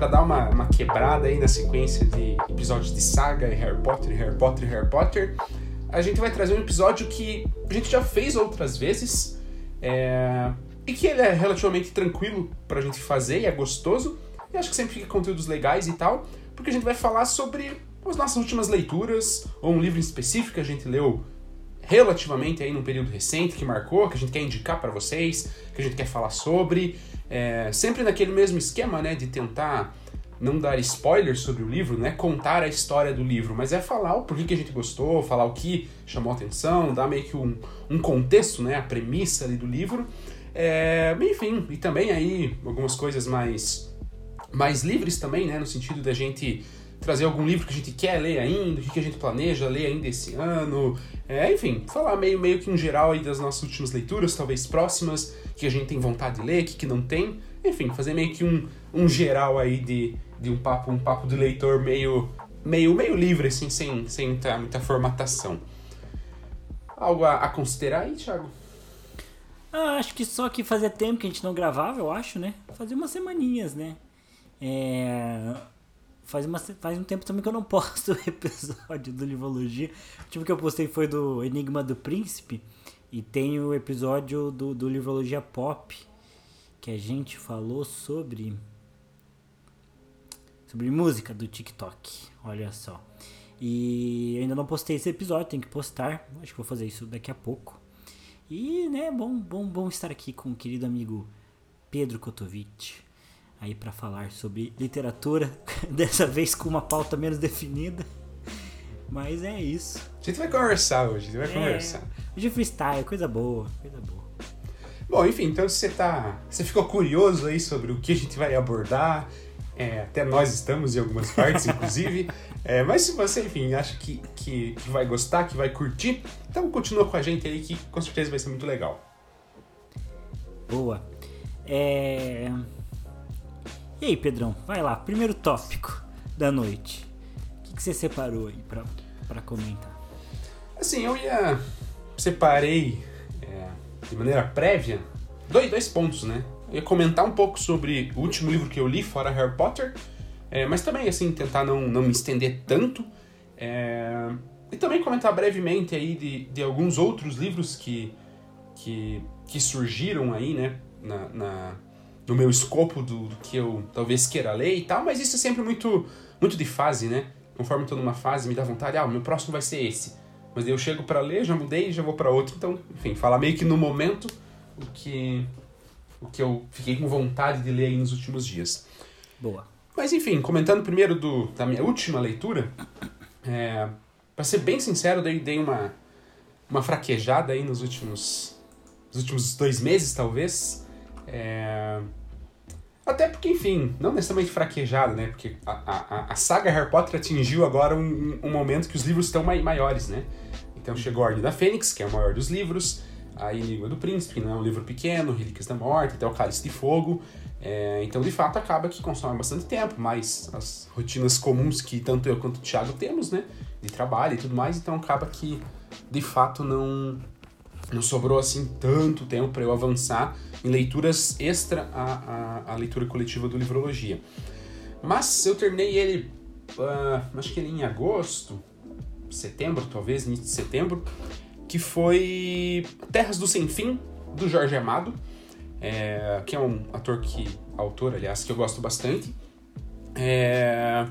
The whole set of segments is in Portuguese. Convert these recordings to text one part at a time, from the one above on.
para dar uma, uma, quebrada aí na sequência de episódios de saga e Harry Potter, Harry Potter Harry Potter, a gente vai trazer um episódio que a gente já fez outras vezes é... e que ele é relativamente tranquilo pra gente fazer e é gostoso. E acho que sempre fica conteúdos legais e tal, porque a gente vai falar sobre as nossas últimas leituras, ou um livro específico que a gente leu relativamente aí num período recente que marcou, que a gente quer indicar para vocês, que a gente quer falar sobre, é, sempre naquele mesmo esquema, né, de tentar não dar spoilers sobre o livro, né, contar a história do livro, mas é falar o porquê que a gente gostou, falar o que chamou atenção, dar meio que um, um contexto, né, a premissa ali do livro, é, enfim, e também aí algumas coisas mais mais livres também, né, no sentido da gente trazer algum livro que a gente quer ler ainda, o que a gente planeja ler ainda esse ano. É, enfim, falar meio, meio que em geral aí das nossas últimas leituras, talvez próximas, que a gente tem vontade de ler, que, que não tem. Enfim, fazer meio que um, um geral aí de, de um papo um papo de leitor meio, meio, meio livre, assim, sem, sem muita, muita formatação. Algo a, a considerar aí, Thiago? Ah, acho que só que fazia tempo que a gente não gravava, eu acho, né? Fazia umas semaninhas, né? É faz, uma, faz um tempo também que eu não posto episódio do Livrologia. O último que eu postei foi do Enigma do Príncipe. E tem o episódio do, do Livrologia Pop. Que a gente falou sobre. Sobre música do TikTok. Olha só. E ainda não postei esse episódio, tenho que postar. Acho que vou fazer isso daqui a pouco. E, né, bom, bom, bom estar aqui com o querido amigo Pedro Kotovic aí para falar sobre literatura, dessa vez com uma pauta menos definida. Mas é isso. A gente vai conversar hoje, a gente vai é, conversar. Hoje é freestyle, coisa boa, coisa boa. Bom, enfim, então você tá. Você ficou curioso aí sobre o que a gente vai abordar. É, até nós estamos em algumas partes, inclusive. É, mas se você, enfim, acha que, que, que vai gostar, que vai curtir, então continua com a gente aí que com certeza vai ser muito legal. Boa. É. E aí, Pedrão, vai lá, primeiro tópico da noite. O que, que você separou aí pra, pra comentar? Assim, eu ia. Separei é, de maneira prévia dois, dois pontos, né? Eu ia comentar um pouco sobre o último livro que eu li, fora Harry Potter, é, mas também, assim, tentar não, não me estender tanto. É, e também comentar brevemente aí de, de alguns outros livros que, que, que surgiram aí, né, na, na no meu escopo do, do, que eu talvez queira ler e tal, mas isso é sempre muito, muito de fase, né? Conforme estou numa fase, me dá vontade, ah, o meu próximo vai ser esse. Mas eu chego para ler, já mudei e já vou para outro. Então, enfim, falar meio que no momento o que, o que eu fiquei com vontade de ler aí nos últimos dias. Boa. Mas enfim, comentando primeiro do, da minha última leitura, é, para ser bem sincero, dei, dei uma, uma fraquejada aí nos últimos, nos últimos dois meses, talvez. É, até porque, enfim, não necessariamente fraquejado, né? Porque a, a, a saga Harry Potter atingiu agora um, um momento que os livros estão mai, maiores, né? Então chegou a Ordem da Fênix, que é o maior dos livros, a Enigma do Príncipe, que não é um livro pequeno, Relíquias da Morte, até o Cálice de Fogo. É, então, de fato, acaba que consome bastante tempo, mas as rotinas comuns que tanto eu quanto o Thiago temos, né? De trabalho e tudo mais, então acaba que, de fato, não, não sobrou assim tanto tempo para eu avançar em leituras extra à, à, à, leitura coletiva do Livrologia. Mas eu terminei ele, uh, acho que ele em agosto, setembro talvez, início de setembro, que foi Terras do Sem Fim, do Jorge Amado, é, que é um ator que, autor aliás, que eu gosto bastante. É,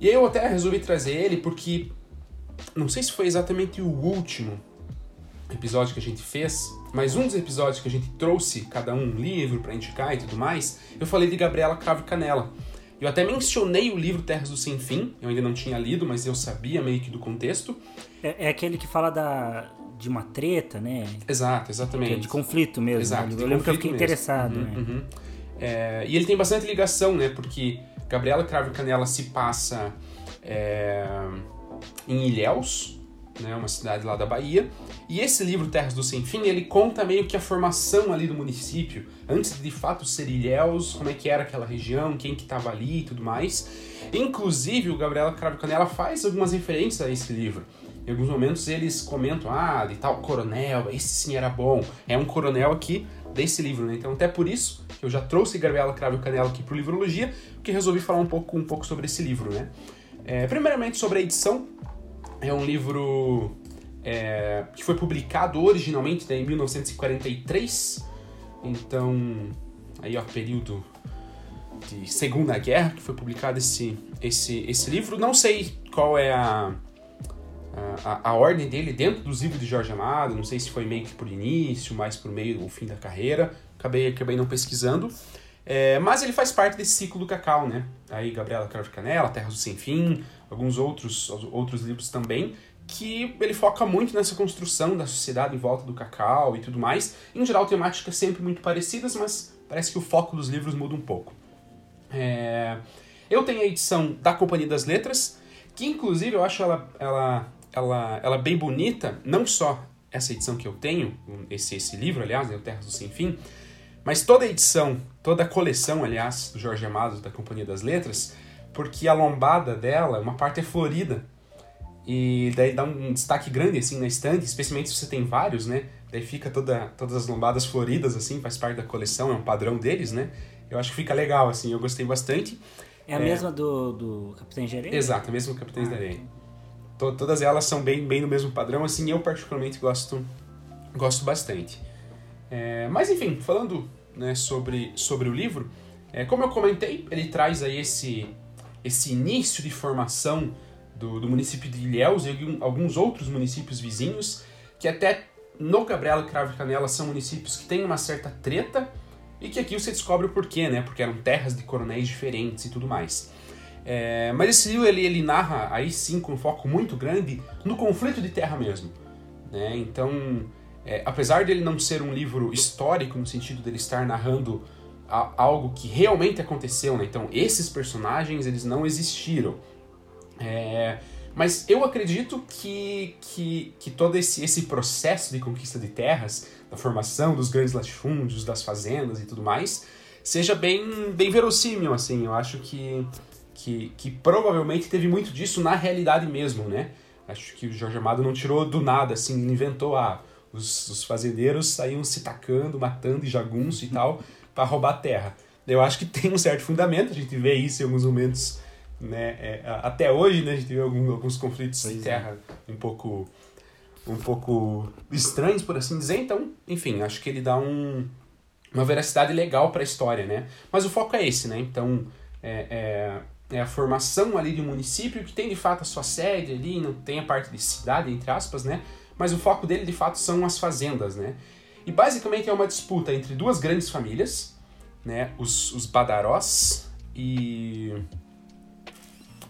e eu até resolvi trazer ele porque não sei se foi exatamente o último episódio que a gente fez, mas um dos episódios que a gente trouxe cada um um livro para indicar e tudo mais, eu falei de Gabriela Cravo Canela. Eu até mencionei o livro Terras do Sem Fim, eu ainda não tinha lido, mas eu sabia meio que do contexto. É, é aquele que fala da, de uma treta, né? Exato, exatamente. É de conflito mesmo. Exato, né? Eu lembro que eu fiquei mesmo. interessado. Uhum, né? uhum. É, e ele tem bastante ligação, né? Porque Gabriela Cravo Canela se passa é, em Ilhéus, né, uma cidade lá da Bahia. E esse livro Terras do Sem Fim, ele conta meio que a formação ali do município, antes de, de fato ser Ilhéus, como é que era aquela região, quem que estava ali e tudo mais. Inclusive, o Gabriela Cravo Canela faz algumas referências a esse livro. Em alguns momentos eles comentam, ah, de tal coronel, esse sim era bom. É um coronel aqui desse livro, né? Então até por isso que eu já trouxe Gabriela Cravo Canela aqui pro Livrologia, porque resolvi falar um pouco, um pouco sobre esse livro, né? É, primeiramente sobre a edição, é um livro é, que foi publicado originalmente né, em 1943, então aí ó, período de Segunda Guerra que foi publicado esse, esse, esse livro. Não sei qual é a, a, a, ordem dele dentro dos livros de Jorge Amado, não sei se foi meio que por início, mais por meio ou fim da carreira, acabei, acabei não pesquisando. É, mas ele faz parte desse ciclo do cacau, né? Aí Gabriela Cravo Canela, Terras do Sem Fim, alguns outros, outros livros também, que ele foca muito nessa construção da sociedade em volta do cacau e tudo mais. Em geral, temáticas sempre muito parecidas, mas parece que o foco dos livros muda um pouco. É... Eu tenho a edição da Companhia das Letras, que inclusive eu acho ela, ela, ela, ela bem bonita, não só essa edição que eu tenho, esse, esse livro, aliás, né, o Terras do Sem Fim, mas toda a edição, toda a coleção, aliás, do Jorge Amado, da Companhia das Letras, porque a lombada dela, uma parte é florida, e daí dá um destaque grande assim na estante, especialmente se você tem vários, né? Daí fica toda, todas as lombadas floridas assim, faz parte da coleção, é um padrão deles, né? Eu acho que fica legal assim, eu gostei bastante. É a é... mesma do, do Capitães de Areia? Exato, a mesma do Capitães ah, de Areia. todas elas são bem, bem no mesmo padrão, assim, eu particularmente gosto, gosto bastante. É, mas enfim, falando né, sobre, sobre o livro, é, como eu comentei, ele traz aí esse, esse início de formação do, do município de Ilhéus e alguns outros municípios vizinhos, que até no Gabriela Cravo e Canela são municípios que têm uma certa treta e que aqui você descobre o porquê, né? Porque eram terras de coronéis diferentes e tudo mais. É, mas esse livro ele, ele narra aí sim com um foco muito grande no conflito de terra mesmo. Né? Então, é, apesar dele não ser um livro histórico no sentido dele estar narrando a, algo que realmente aconteceu, né? então esses personagens eles não existiram. É, mas eu acredito que, que, que todo esse, esse processo de conquista de terras, da formação dos grandes latifúndios, das fazendas e tudo mais, seja bem, bem verossímil, assim. Eu acho que, que, que provavelmente teve muito disso na realidade mesmo, né? Acho que o Jorge Amado não tirou do nada, assim, inventou, ah, os, os fazendeiros saíam se tacando, matando e jagunço e tal, para roubar terra. Eu acho que tem um certo fundamento, a gente vê isso em alguns momentos né? É, até hoje, né, a gente vê alguns, alguns conflitos pois de é. terra é. um pouco um pouco estranhos, por assim dizer. Então, enfim, acho que ele dá um, uma veracidade legal para a história, né? Mas o foco é esse, né? Então, é, é, é, a formação ali de um município que tem de fato a sua sede ali, não tem a parte de cidade, entre aspas, né? Mas o foco dele de fato são as fazendas, né? E basicamente é uma disputa entre duas grandes famílias, né? Os, os Badarós e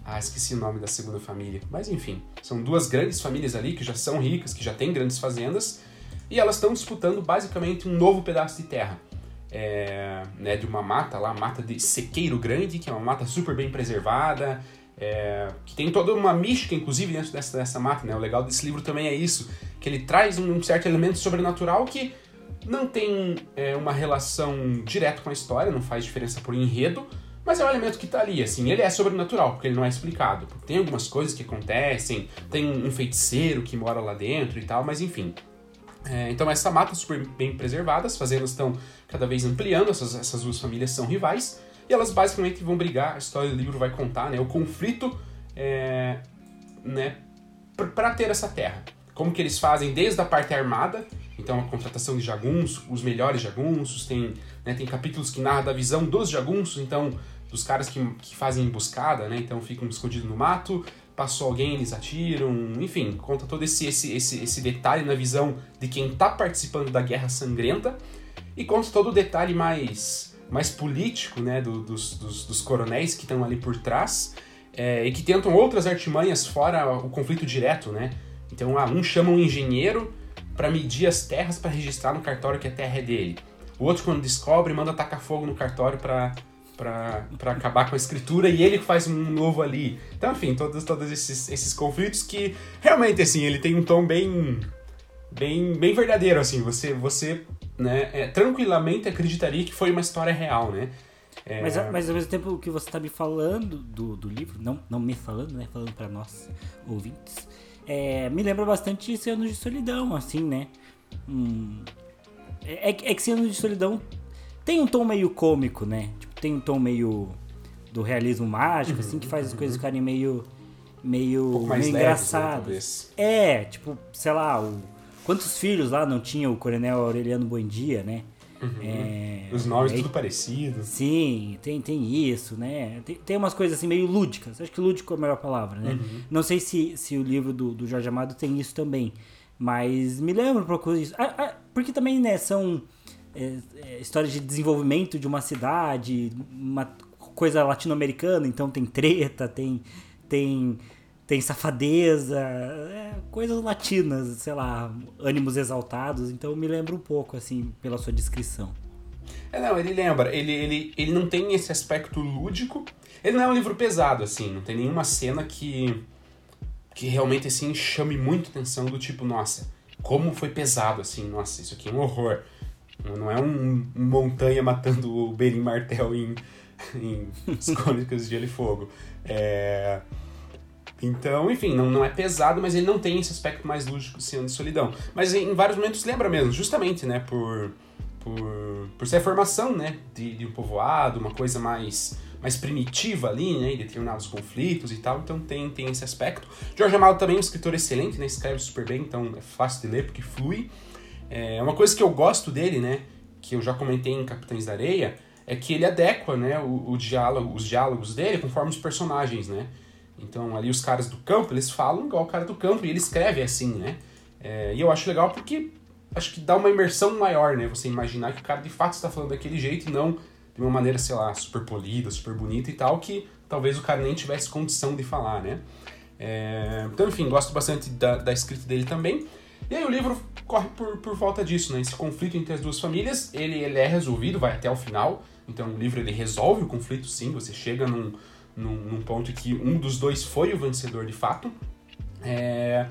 ah, esqueci o nome da segunda família. Mas enfim, são duas grandes famílias ali que já são ricas, que já têm grandes fazendas, e elas estão disputando basicamente um novo pedaço de terra. É, né, de uma mata lá, mata de Sequeiro Grande, que é uma mata super bem preservada, é, que tem toda uma mística, inclusive, dentro dessa, dessa mata. Né? O legal desse livro também é isso, que ele traz um certo elemento sobrenatural que não tem é, uma relação direta com a história, não faz diferença por enredo, mas é um elemento que tá ali, assim, ele é sobrenatural, porque ele não é explicado. Porque tem algumas coisas que acontecem, tem um feiticeiro que mora lá dentro e tal, mas enfim. É, então essa mata super bem preservada, as fazendas estão cada vez ampliando, essas, essas duas famílias são rivais, e elas basicamente vão brigar, a história do livro vai contar, né, o conflito, é, né, para ter essa terra. Como que eles fazem desde a parte armada, então a contratação de jagunços, os melhores jagunços, tem, né, tem capítulos que narram da visão dos jagunços, então dos caras que, que fazem emboscada, né? Então ficam escondidos no mato, passou alguém, eles atiram, enfim, conta todo esse, esse, esse, esse detalhe na visão de quem está participando da guerra sangrenta e conta todo o detalhe mais, mais político, né, do, dos, dos, dos coronéis que estão ali por trás é, e que tentam outras artimanhas fora o conflito direto, né? Então, ah, um chama um engenheiro para medir as terras para registrar no cartório que a terra é dele. O outro, quando descobre, manda tacar fogo no cartório para para acabar com a escritura e ele faz um novo ali. Então, enfim, todos, todos esses, esses conflitos que realmente, assim, ele tem um tom bem bem, bem verdadeiro, assim, você, você né, é, tranquilamente acreditaria que foi uma história real, né? É... Mas, mas ao mesmo tempo que você está me falando do, do livro, não, não me falando, né, falando para nós ouvintes, É, me lembra bastante de Anos de Solidão, assim, né? Hum, é, é que Anos de Solidão tem um tom meio cômico, né? Tipo, tem um tom meio do realismo mágico, uhum, assim, que faz uhum. as coisas ficarem meio meio, um meio engraçado. Né, é, tipo, sei lá, o, quantos filhos lá não tinha o Coronel Aureliano Buendia, né? Uhum. É, Os nomes é, tudo parecidos. Sim, tem, tem isso, né? Tem, tem umas coisas assim meio lúdicas. Acho que lúdico é a melhor palavra, né? Uhum. Não sei se, se o livro do, do Jorge Amado tem isso também. Mas me lembro um pouco disso. Ah, ah, porque também, né, são é, é, histórias de desenvolvimento de uma cidade, uma coisa latino-americana, então tem treta, tem, tem tem safadeza, é, coisas latinas, sei lá, ânimos exaltados. Então me lembra um pouco, assim, pela sua descrição. É, não, ele lembra. Ele, ele, ele não tem esse aspecto lúdico. Ele não é um livro pesado, assim. Não tem nenhuma cena que, que realmente, assim, chame muito atenção do tipo, nossa, como foi pesado, assim. Nossa, isso aqui é um horror. Não é um, um montanha matando o Berim Martel em, em As Crônicas de Gelo e Fogo. É... Então, enfim, não, não é pesado, mas ele não tem esse aspecto mais lúdico de solidão. Mas em, vários momentos lembra mesmo, justamente, né, por, por, por ser a formação, né, de, de um povoado, uma coisa mais mais primitiva ali, né, em determinados conflitos e tal, então tem, tem esse aspecto. Jorge Amado também é um escritor excelente, né, escreve super bem, então é fácil de ler porque flui. É uma coisa que eu gosto dele, né, que eu já comentei em Capitães da Areia, é que ele adequa, né, o, o diálogo, os diálogos dele conforme os personagens, né. Então, ali os caras do campo, eles falam igual o cara do campo e ele escreve assim, né? É, e eu acho legal porque acho que dá uma imersão maior, né? Você imaginar que o cara de fato está falando daquele jeito e não de uma maneira, sei lá, super polida, super bonita e tal, que talvez o cara nem tivesse condição de falar, né? É, então, enfim, gosto bastante da, da escrita dele também. E aí o livro corre por, por volta disso, né? Esse conflito entre as duas famílias, ele, ele é resolvido, vai até o final. Então o livro ele resolve o conflito, sim. Você chega num, num, num ponto que um dos dois foi o vencedor de fato. É...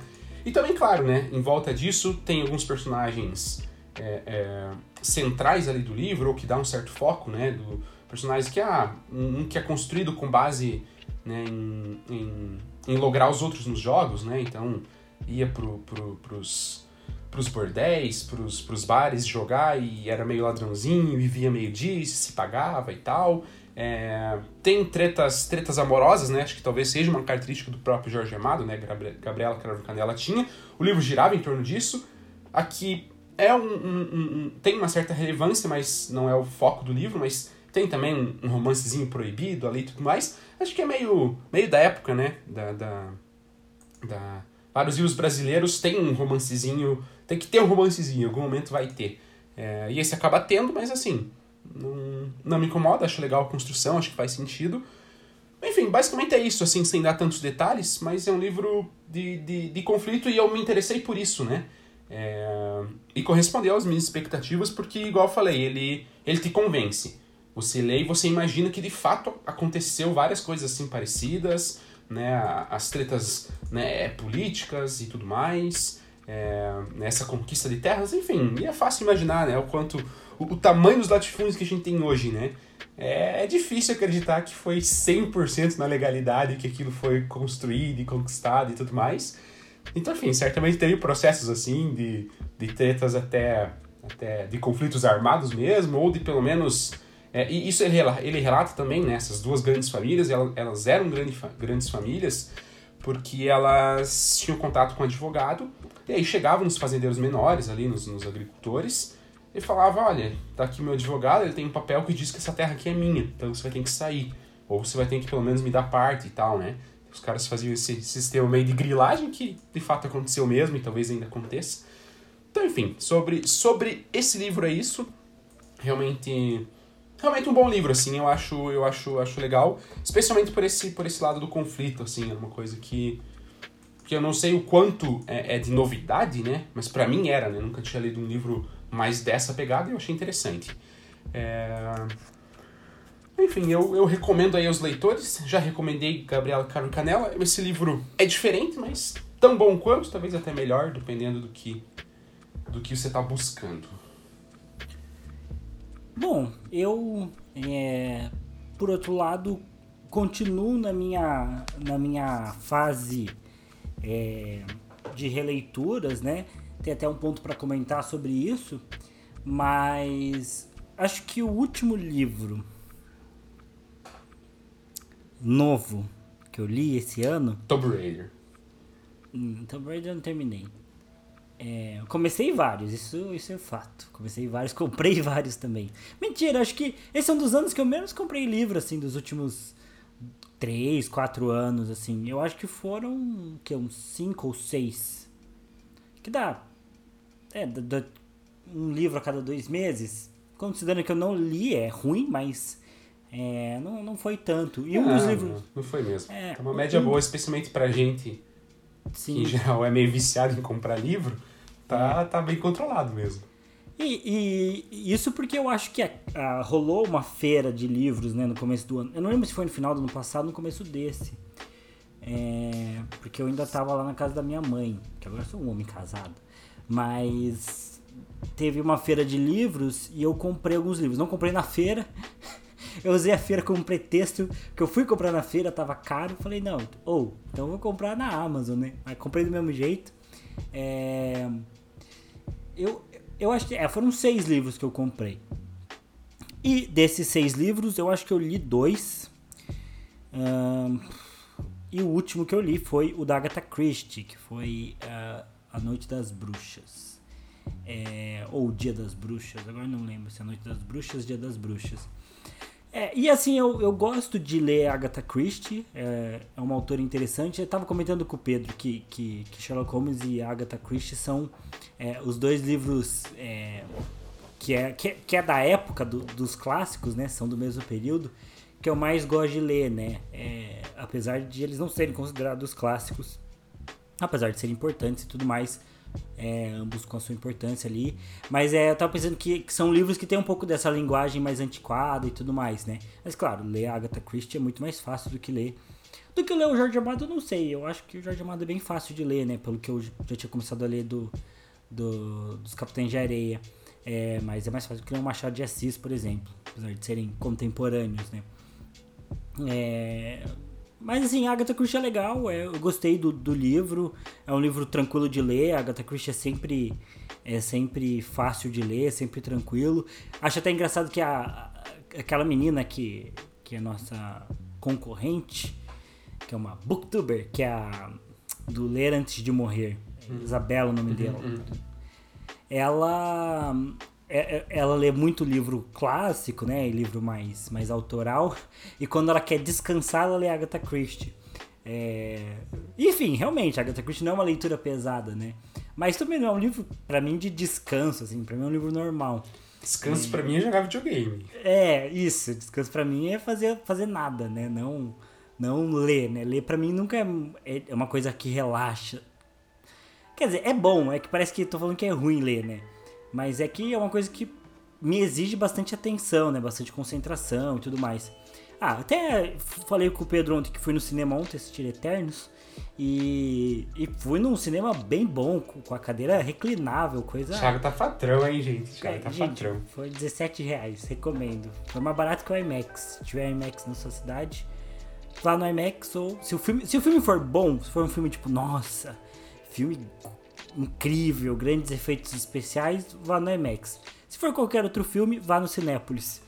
E também, claro, né, em volta disso tem alguns personagens é, é, centrais ali do livro, ou que dá um certo foco, né, do personagens que, ah, um que é construído com base né, em, em, em lograr os outros nos jogos, né, então ia pro, pro, pros, pros bordéis, pros, pros bares jogar e era meio ladrãozinho, vivia meio disso, se pagava e tal. É, tem tretas, tretas amorosas, né? Acho que talvez seja uma característica do próprio Jorge Amado, né? Gabriela Carvalho Canela tinha. O livro girava em torno disso. Aqui é um, um, um, tem uma certa relevância, mas não é o foco do livro, mas tem também um, romancezinho proibido ali e tudo mais. Acho que é meio, meio da época, né? Da, da, da... Vários livros brasileiros têm um romancezinho, tem que ter um romancezinho, em algum momento vai ter. É, e esse acaba tendo, mas assim, não, não me incomoda, acho legal a construção, acho que faz sentido. Enfim, basicamente é isso, assim, sem dar tantos detalhes, mas é um livro de, de, de conflito e eu me interessei por isso, né? É, e correspondeu às minhas expectativas, porque, igual eu falei, ele, ele te convence. Você lê e você imagina que de fato aconteceu várias coisas assim parecidas, né? As tretas né, políticas e tudo mais, é, essa conquista de terras, enfim, e é fácil imaginar né, o quanto o, o tamanho dos latifúndios que a gente tem hoje, né? É, é difícil acreditar que foi 100% na legalidade que aquilo foi construído e conquistado e tudo mais. Então, enfim, certamente teve processos assim, de, de tretas até, até de conflitos armados mesmo, ou de pelo menos. É, e isso ele, ele relata também, né? Essas duas grandes famílias, elas eram grande, grandes famílias, porque elas tinham contato com advogado, e aí chegavam nos fazendeiros menores ali, nos, nos agricultores, ele falava, olha, tá aqui meu advogado, ele tem um papel que diz que essa terra aqui é minha, então você vai ter que sair. Ou você vai ter que pelo menos me dar parte e tal, né? Os caras faziam esse sistema meio de grilagem que de fato aconteceu mesmo e talvez ainda aconteça. Então, enfim, sobre, sobre esse livro é isso. Realmente realmente um bom livro assim, eu acho, eu acho, acho legal, especialmente por esse por esse lado do conflito assim, é uma coisa que que eu não sei o quanto é, é de novidade, né? Mas para mim era, né? Eu nunca tinha lido um livro mais dessa pegada e eu achei interessante. É... Enfim, eu, eu recomendo aí aos leitores. Já recomendei Gabriela Caro Canela. Esse livro é diferente, mas tão bom quanto, talvez até melhor, dependendo do que do que você está buscando. Bom, eu é, por outro lado continuo na minha na minha fase é, de releituras, né? Tem até um ponto para comentar sobre isso, mas acho que o último livro novo que eu li esse ano. Tomb Raider. Hum, Tomb Raider eu não terminei. É, comecei vários, isso, isso é fato. Comecei vários, comprei vários também. Mentira, acho que esse é um dos anos que eu menos comprei livro, assim, dos últimos 3, 4 anos, assim. Eu acho que foram, que uns 5 ou 6. Que dá, é, dá, um livro a cada dois meses. Considerando que eu não li, é ruim, mas é, não, não foi tanto. E um não, dos livros... Não, foi mesmo. É, É, uma média um- boa, especialmente pra gente que Sim. em geral é meio viciado em comprar livro. Tá, tá bem controlado mesmo. E, e isso porque eu acho que a- a- rolou uma feira de livros né, no começo do ano. Eu não lembro se foi no final do ano passado no começo desse. É, porque eu ainda tava lá na casa da minha mãe, que agora sou um homem casado. Mas teve uma feira de livros e eu comprei alguns livros. Não comprei na feira. Eu usei a feira como pretexto, que eu fui comprar na feira, tava caro. Falei, não, ou, então eu vou comprar na Amazon, né? Mas comprei do mesmo jeito. É, eu, eu acho que é, foram seis livros que eu comprei. E desses seis livros, eu acho que eu li dois. Ahn, e o último que eu li foi o da Agatha Christie, que foi ah, A Noite das Bruxas. É, ou o Dia das Bruxas, agora não lembro se é a Noite das Bruxas, Dia das Bruxas. É, e assim, eu, eu gosto de ler Agatha Christie, é, é uma autora interessante. Eu tava comentando com o Pedro que, que, que Sherlock Holmes e Agatha Christie são é, os dois livros é, que, é, que, é- que é da época do- dos clássicos, né? São do mesmo período, que eu mais gosto de ler, né? É, apesar de eles não serem considerados clássicos, apesar de serem importantes e tudo mais, é, ambos com a sua importância ali. Mas é, eu tava pensando que, que são livros que tem um pouco dessa linguagem mais antiquada e tudo mais, né? Mas claro, ler Agatha Christie é muito mais fácil do que ler. Do que ler o Jorge Amado, eu não sei. Eu acho que o Jorge Amado é bem fácil de ler, né? Pelo que eu já tinha começado a ler do, do- dos Capitães de Areia. É, mas é mais fácil do que ler um Machado de Assis, por exemplo. Apesar de serem contemporâneos, né? É, mas assim, a Agatha Christie é legal, é, eu gostei do, do livro, é um livro tranquilo de ler, a Agatha Christie é sempre, é sempre fácil de ler, é sempre tranquilo. Acho até engraçado que a, aquela menina que, que é nossa concorrente, que é uma booktuber, que é a do Ler Antes de Morrer, Isabela o nome dela. ela é- é- ela lê muito livro clássico, né, e livro mais mais autoral, e quando ela quer descansar, ela lê Agatha Christie. É, Enfim, realmente, Agatha Christie não é uma leitura pesada, né? Mas também não é um livro, pra mim, de descanso, assim, pra mim é um livro normal. Descanso pra mim é jogar videogame. É, isso, descanso pra mim é fazer, fazer nada, né? Não, não ler, né? Ler pra mim nunca é, é uma coisa que relaxa. Quer dizer, é bom, é que parece que tô falando que é ruim ler, né? Mas é que é uma coisa que me exige bastante atenção, né? Bastante concentração e tudo mais. Ah, até falei com o Pedro ontem que fui no cinema ontem assistir Eternos. E, e fui num cinema bem bom, com a cadeira reclinável, coisa. Thiago tá patrão, hein, gente? Thiago tá É, gente, patrão. foi 17 reais, recomendo. Foi mais barato que o IMAX. Se tiver IMAX na sua cidade, vá no IMAX ou. Se o filme, se o filme for bom, se for um filme tipo, nossa, filme incrível, grandes efeitos especiais, vá no IMAX. Se for qualquer outro filme, vá no Cinépolis.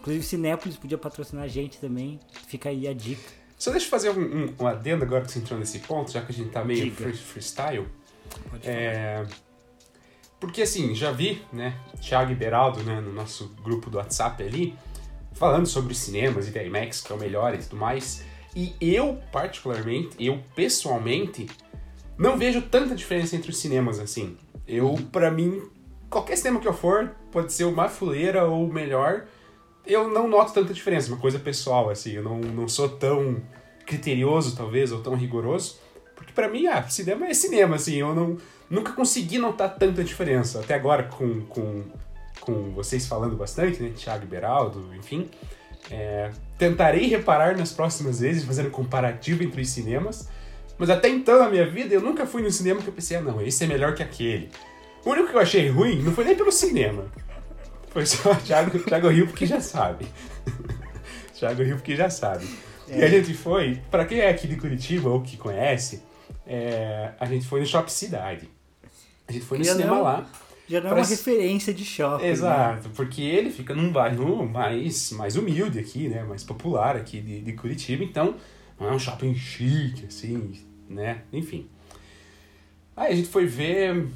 Inclusive, Cinépolis podia patrocinar a gente também. Fica aí a dica. Só deixa eu fazer um, um, um adendo agora que você entrou nesse ponto, já que a gente tá meio free- freestyle. Pode É, Porque assim, já vi, né, Thiago e Beraldo, né, no nosso grupo do WhatsApp ali, falando sobre cinemas e da IMAX, que é o melhor e tudo mais. E eu, particularmente, eu pessoalmente, não vejo tanta diferença entre os cinemas assim. Eu, pra mim, qualquer cinema que eu for, pode ser mais fuleira ou melhor, eu não noto tanta diferença, uma coisa pessoal, assim, eu não, não sou tão criterioso, talvez, ou tão rigoroso, porque pra mim, ah, cinema é cinema, assim, eu não, nunca consegui notar tanta diferença, até agora com, com, com vocês falando bastante, né, Thiago Beraldo, enfim, é, tentarei reparar nas próximas vezes, fazendo comparativo entre os cinemas, mas até então na minha vida eu nunca fui no cinema que eu pensei, ah não, esse é melhor que aquele. O único que eu achei ruim não foi nem pelo cinema, foi só o Thiago, Thiago Rio porque já sabe. Thiago Rio porque já sabe. E a gente foi, pra quem é aqui de Curitiba ou que conhece, É, a gente foi no Shopping Cidade. A gente foi no Já cinema não- lá. Já não é uma referência de shopping. né? Exato, porque ele fica num bairro mais, mais humilde aqui, né? Mais popular aqui de, de Curitiba, então não é um shopping chique, assim, né? Enfim. Aí a gente foi ver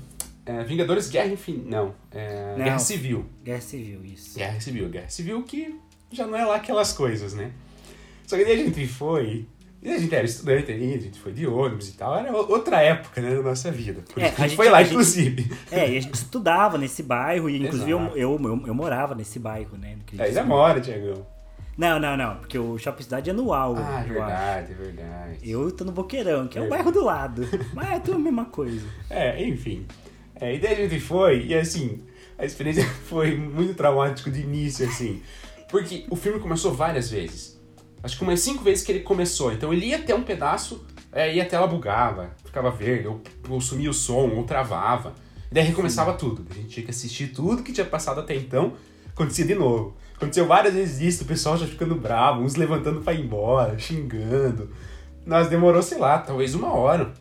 é, Vingadores Guerra Infinita. Não, é, Não. Guerra Civil. Guerra Civil, isso. Guerra Civil, Guerra Civil que já não é lá aquelas coisas, né? Só que daí a gente foi. E a gente era estudante aí, a gente foi de ônibus e tal. Era outra época, né, da nossa vida. É, isso que a a gente gente- foi lá, a gente- inclusive. É, e a gente estudava nesse bairro, e inclusive eu, eu, eu, eu morava nesse bairro, né? Cristo. Ainda mora, Tiagão. Não, não, não, porque o Shopping Cidade é anual. Ah, é eu acho. verdade, é verdade. Eu tô no Boqueirão, que é o Verdade. bairro do lado. Mas é tudo a mesma coisa. É, enfim. É, e daí a gente foi, e assim, a experiência foi muito traumática de início, assim. Porque o filme começou várias vezes. Acho que umas cinco vezes que ele começou. Então ele ia até um pedaço, é, e a tela bugava, ficava verde, ou, ou sumia o som, ou travava. E daí recomeçava tudo. A gente tinha que assistir tudo que tinha passado até então, acontecia de novo. Aconteceu várias vezes isso, o pessoal já ficando bravo, uns levantando pra ir embora, xingando. Nós demorou, sei lá, talvez uma hora.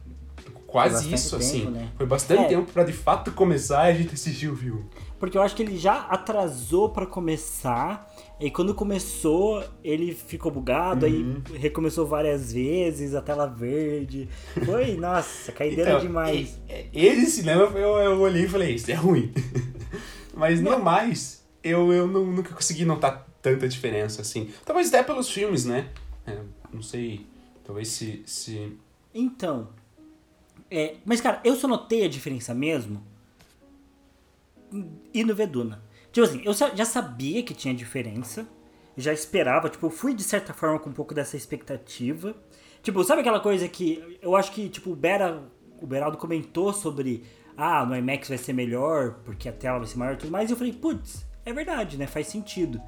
Quase isso, tempo, assim. né? Foi bastante É. tempo pra de fato começar e a gente assistir o filme. Porque eu acho que ele já atrasou pra começar. E quando começou, ele ficou bugado, Uhum. aí recomeçou várias vezes, a tela verde. Foi, nossa, caideira Então, demais. Esse cinema eu, eu olhei e falei, isso é ruim. Mas no mais, eu, eu não- nunca consegui notar tanta diferença assim. Talvez até pelos filmes, né? É, não sei. Talvez se. se... Então. É, mas, cara, eu só notei a diferença mesmo indo ver Duna. Tipo assim, eu já sabia que tinha diferença. Já esperava, tipo, eu fui de certa forma com um pouco dessa expectativa. Tipo, sabe aquela coisa que eu acho que, tipo, o Bera, o Beraldo comentou sobre, ah, no IMAX vai ser melhor, porque a tela vai ser maior e tudo mais, e eu falei, putz, é verdade, né? Faz sentido.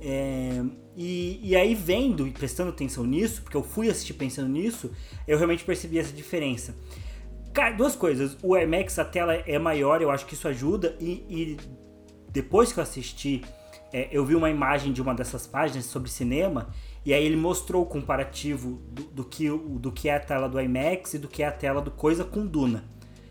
É, e, e aí, vendo e prestando atenção nisso, porque eu fui assistir pensando nisso, eu realmente percebi essa diferença. Cara, duas coisas. O IMAX, a tela é maior, eu acho que isso ajuda. E, e depois que eu assisti, é, eu vi uma imagem de uma dessas páginas sobre cinema. E aí ele mostrou o comparativo do, do que, do que é a tela do IMAX e do que é a tela do Coisa com Duna.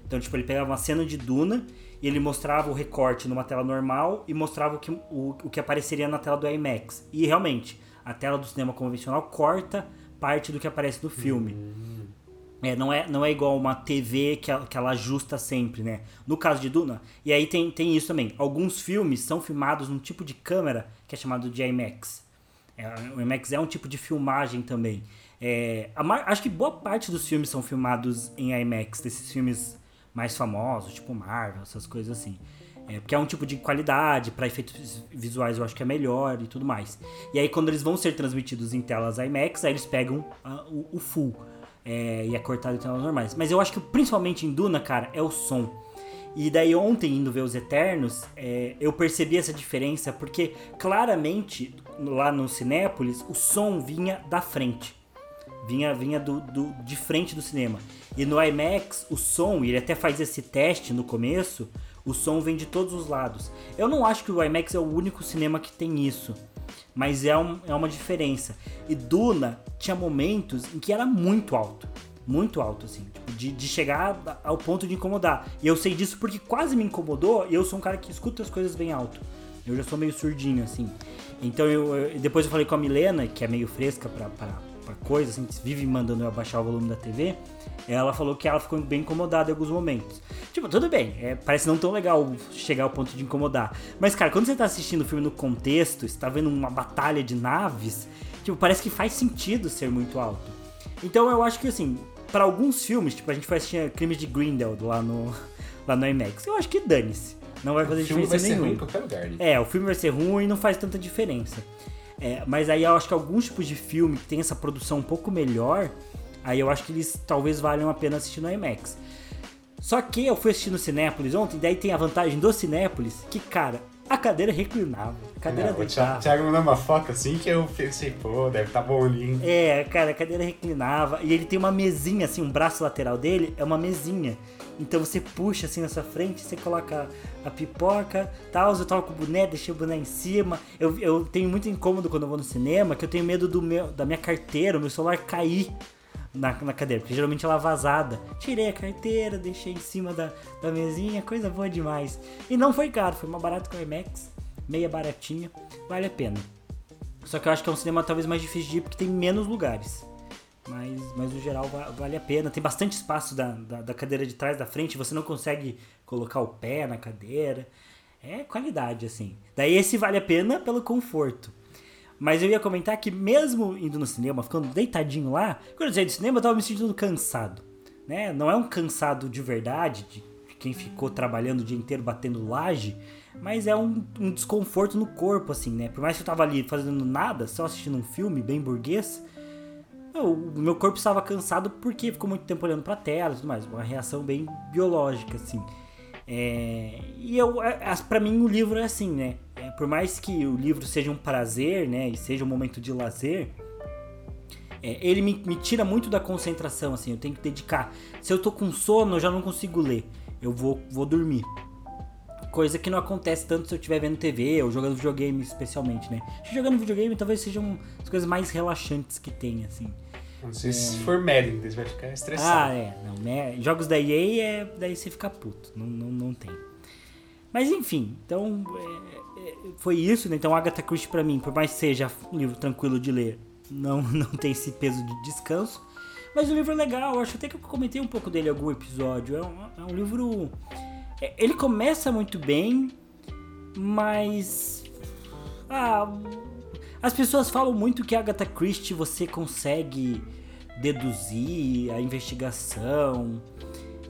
Então, tipo, ele pegava uma cena de Duna e ele mostrava o recorte numa tela normal e mostrava o que, o, o que apareceria na tela do IMAX. E realmente, a tela do cinema convencional corta parte do que aparece no filme. É, não é, não é igual uma TV que ela, que ela ajusta sempre, né? No caso de Duna. E aí tem, tem isso também. Alguns filmes são filmados num tipo de câmera que é chamado de IMAX. É, o IMAX é um tipo de filmagem também. É, a acho que boa parte dos filmes são filmados em IMAX, desses filmes mais famosos, tipo Marvel, essas coisas assim. É, porque é um tipo de qualidade, para efeitos visuais eu acho que é melhor e tudo mais. E aí quando eles vão ser transmitidos em telas IMAX, aí eles pegam ah, o, o full. É, e é cortado em telas normais. Mas eu acho que principalmente em Duna, cara, é o som. E daí ontem, indo ver os Eternos, é, eu percebi essa diferença, porque claramente, lá no Cinépolis, o som vinha da frente. Vinha, vinha do, do- de frente do cinema. E no IMAX, o som, ele até faz esse teste no começo, o som vem de todos os lados. Eu não acho que o IMAX é o único cinema que tem isso. Mas é, um- é uma diferença. E Duna tinha momentos em que era muito alto. Muito alto, assim. Tipo, de, de chegar ao ponto de incomodar. E eu sei disso porque quase me incomodou. E eu sou um cara que escuta as coisas bem alto. Eu já sou meio surdinho, assim. Então eu, eu- depois eu falei com a Milena, que é meio fresca pra, pra, pra coisa, assim, vive mandando eu abaixar o volume da TV. Ela falou que ela ficou bem incomodada em alguns momentos. Tipo, tudo bem, é, parece não tão legal chegar ao ponto de incomodar. Mas, cara, quando você tá assistindo o filme no contexto, você tá vendo uma batalha de naves, tipo, parece que faz sentido ser muito alto. Então eu acho que, assim, pra alguns filmes, tipo, a gente foi assistir Crimes de Grindelwald lá no, lá no IMAX. Eu acho que dane-se. Não vai fazer O filme diferença vai ser ruim em nenhuma. qualquer lugar, né? É, o filme vai ser ruim e não faz tanta diferença. É, mas aí eu acho que alguns tipos de filme que tem essa produção um pouco melhor, aí eu acho que eles talvez valham a pena assistir no IMAX. Só que eu fui assistir no Cinépolis ontem, daí tem a vantagem do Cinépolis, que, cara, a cadeira reclinava. A cadeira É, o Thiago, deitava. Mandou uma foto assim que eu pensei, pô, deve tá bom ali, hein? É, cara, a cadeira reclinava. E ele tem uma mesinha, assim, um braço lateral dele é uma mesinha. Então você puxa assim na sua frente, você coloca a pipoca, tal, eu toco o boné, deixei o boné em cima. Eu, eu tenho muito incômodo quando eu vou no cinema, que eu tenho medo do meu, da minha carteira, o meu celular cair na, na cadeira, porque geralmente ela é vazada. Tirei a carteira, deixei em cima da, da mesinha, coisa boa demais. E não foi caro, foi barato que o IMAX, meia baratinha, vale a pena. Só que eu acho que é um cinema talvez mais difícil de ir porque tem menos lugares. Mas, mas no geral vale a pena. Tem bastante espaço da, da, da, cadeira de trás, da frente, você não consegue colocar o pé na cadeira. É qualidade, assim. Daí esse vale a pena pelo conforto. Mas eu ia comentar que mesmo indo no cinema, ficando deitadinho lá, quando eu saí do cinema eu tava me sentindo cansado. Né? Não é um cansado de verdade, de quem ficou trabalhando o dia inteiro batendo laje, mas é um, um, desconforto no corpo, assim, né? Por mais que eu tava ali fazendo nada, só assistindo um filme bem burguês, o meu corpo estava cansado porque ficou muito tempo olhando pra tela e tudo mais. Uma reação bem biológica, assim. É, e eu, é, para mim o livro é assim, né? É, por mais que o livro seja um prazer, né, e seja um momento de lazer, é, ele me, me, tira muito da concentração, assim. Eu tenho que dedicar. Se eu tô com sono, eu já não consigo ler. Eu vou, vou dormir. Coisa que não acontece tanto se eu estiver vendo TV ou jogando videogame, especialmente, né? Jogando videogame talvez sejam as coisas mais relaxantes que tem, assim. Se é... for Madden, você vai ficar estressado. Ah, é. Não, jogos da EA, é, daí você fica puto. Não, não, não tem. Mas enfim, então é, foi isso, né? Então Agatha Christie para mim, por mais que seja um livro tranquilo de ler, não, não tem esse peso de descanso. Mas o livro é legal, acho até que eu comentei um pouco dele em algum episódio. É um, é um livro. É, ele começa muito bem, mas. Ah, as pessoas falam muito que Agatha Christie você consegue deduzir a investigação.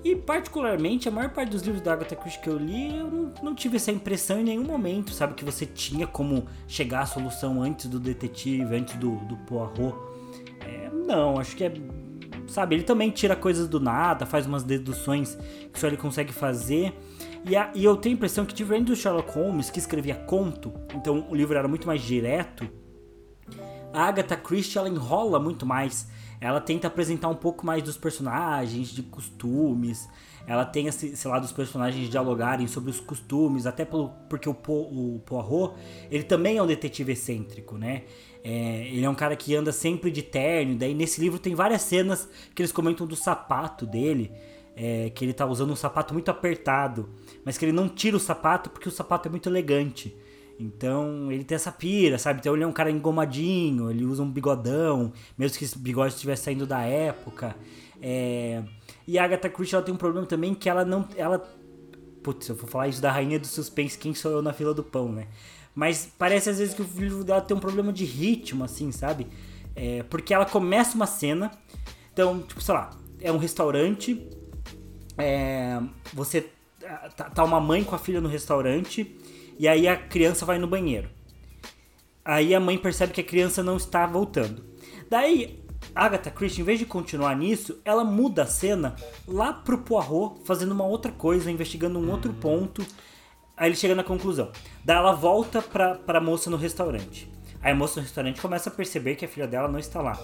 E particularmente, a maior parte dos livros da Agatha Christie que eu li, eu não, não, tive essa impressão em nenhum momento, sabe? Que você tinha como chegar à solução antes do detetive, antes do, do Poirot. É, não, acho que é. Sabe, ele também tira coisas do nada, faz umas deduções que só ele consegue fazer. E, a, e eu tenho a impressão que, diferente do Sherlock Holmes, que escrevia conto, então o livro era muito mais direto, a Agatha Christie ela enrola muito mais. Ela tenta apresentar um pouco mais dos personagens, de costumes. Ela tem, esse, sei lá, dos personagens dialogarem sobre os costumes, até pelo, porque o, po, o Poirot, ele também é um detetive excêntrico, né? É, ele é um cara que anda sempre de terno, daí nesse livro tem várias cenas que eles comentam do sapato dele, é, que ele tá usando um sapato muito apertado, mas que ele não tira o sapato porque o sapato é muito elegante. Então ele tem essa pira, sabe? Então ele é um cara engomadinho, ele usa um bigodão, mesmo que esse bigode estivesse saindo da época. É... E a Agatha Christie ela tem um problema também que ela não. Ela... Putz, eu vou falar isso da rainha do suspense, quem sou eu na fila do pão, né? Mas parece às vezes que o livro dela tem um problema de ritmo, assim, sabe? É... Porque ela começa uma cena, então, tipo, sei lá, é um restaurante, é... você. Tá, tá uma mãe com a filha no restaurante e aí a criança vai no banheiro. Aí a mãe percebe que a criança não está voltando. Daí, Agatha Christie, em vez de continuar nisso, ela muda a cena lá pro Poirot, fazendo uma outra coisa, investigando um outro ponto. Aí ele chega na conclusão. Daí ela volta pra, pra moça no restaurante. Aí a moça no restaurante começa a perceber que a filha dela não está lá.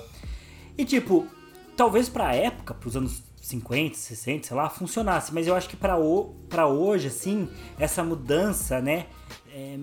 E tipo, talvez pra época, pros anos 50, 60, sei lá, funcionasse. Mas eu acho que para hoje, assim, essa mudança, né? É,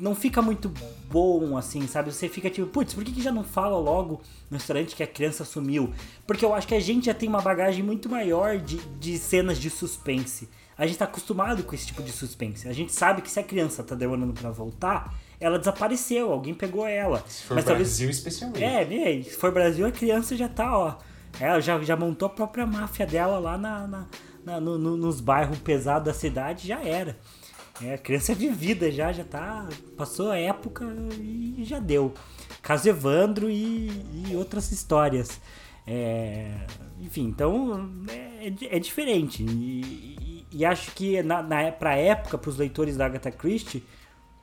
não fica muito bom, assim, sabe? Você fica tipo, putz, por que, que já não fala logo no restaurante que a criança sumiu? Porque eu acho que a gente já tem uma bagagem muito maior de, de cenas de suspense. A gente tá acostumado com esse tipo de suspense. A gente sabe que se a criança tá demorando para voltar, ela desapareceu, alguém pegou ela. Se for Mas Brasil, talvez... especialmente. É, se for Brasil, a criança já tá, ó ela já, já montou a própria máfia dela lá na, na, na no, no, nos bairros pesados da cidade, já era. É, criança é vivida já, já tá. Passou a época e já deu. Caso Evandro e, e outras histórias. É, enfim, então é, é diferente. E, e, e, acho que na, na, pra época, pros leitores da Agatha Christie,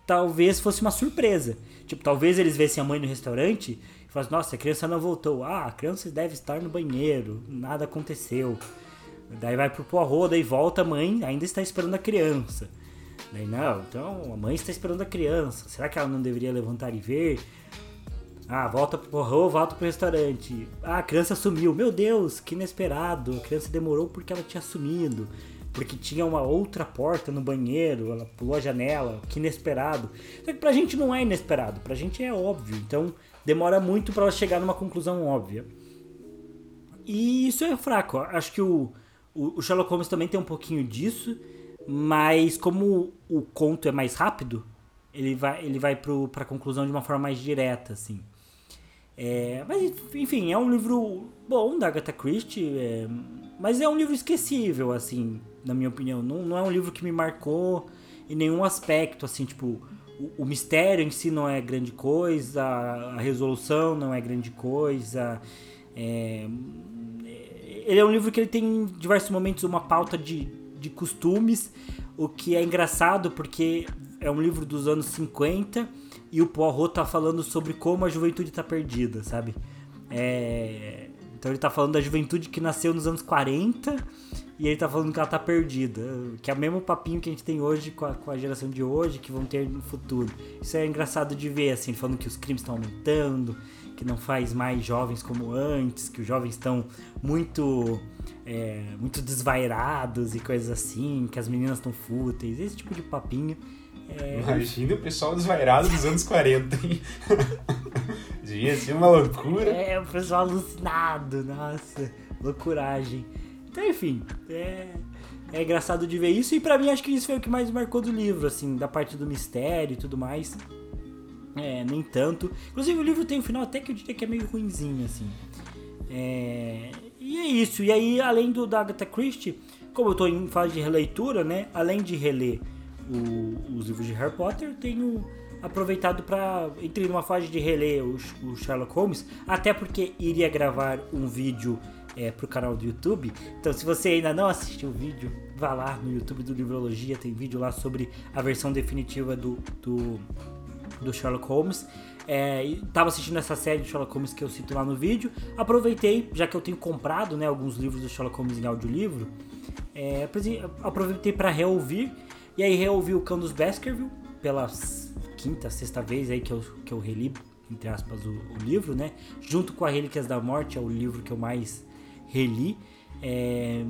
talvez fosse uma surpresa. Tipo, talvez eles vissem a mãe no restaurante Fala, assim, nossa, a criança não voltou. Ah, a criança deve estar no banheiro, nada aconteceu. Daí vai pro Poirot, daí volta a mãe, ainda está esperando a criança. Daí, não, então a mãe está esperando a criança. Será que ela não deveria levantar e ver? Ah, volta pro Poirot, volta pro restaurante. Ah, a criança sumiu. Meu Deus, que inesperado. A criança demorou porque ela tinha sumido. Porque tinha uma outra porta no banheiro, ela pulou a janela. Que inesperado. Só que pra gente não é inesperado, pra gente é óbvio. Então, demora muito para ela chegar numa conclusão óbvia. E isso é fraco. Acho que o, o Sherlock Holmes também tem um pouquinho disso, mas como o conto é mais rápido, ele vai, ele vai pro, pra conclusão de uma forma mais direta, assim. É, mas, enfim, é um livro bom da Agatha Christie, é, mas é um livro esquecível, assim, na minha opinião. Não, não é um livro que me marcou em nenhum aspecto, assim, tipo, o, o mistério em si não é grande coisa, a resolução não é grande coisa. É, ele é um livro que ele tem em diversos momentos uma pauta de, de costumes, o que é engraçado porque é um livro dos anos 50 e o Poirot tá falando sobre como a juventude tá perdida, sabe? É, então ele tá falando da juventude que nasceu nos anos 40 e ele tá falando que ela tá perdida. Que é o mesmo papinho que a gente tem hoje com a, com a geração de hoje, que vão ter no futuro. Isso é engraçado de ver, assim, falando que os crimes estão aumentando, que não faz mais jovens como antes, que os jovens estão muito é, muito desvairados e coisas assim, que as meninas estão fúteis, esse tipo de papinho. É... Imagina o pessoal desvairado dos anos 40, hein? Devia ser uma loucura. É, o pessoal alucinado, nossa, loucuragem. Então, enfim, é, é engraçado de ver isso. E para mim, acho que isso foi o que mais marcou do livro, assim, da parte do mistério e tudo mais. É, nem tanto. Inclusive, o livro tem um final até que eu diria que é meio ruinzinho, assim. É, e é isso. E aí, além do da Agatha Christie, como eu tô em fase de releitura, né? Além de reler o, os livros de Harry Potter, tenho aproveitado para entrei numa fase de reler o, o Sherlock Holmes, até porque iria gravar um vídeo é, pro canal do YouTube. Então, se você ainda não assistiu o vídeo, vá lá no YouTube do Livrologia, tem vídeo lá sobre a versão definitiva do, do, do Sherlock Holmes. É, tava assistindo essa série de Sherlock Holmes que eu cito lá no vídeo. Aproveitei, já que eu tenho comprado né, alguns livros do Sherlock Holmes em audiolivro, é, aproveitei para reouvir. E aí reouvi o Cão Baskerville pela quinta, sexta vez aí que eu, que eu reli, entre aspas, o, o livro, né? Junto com a Relíquias da Morte, é o livro que eu mais reli. É...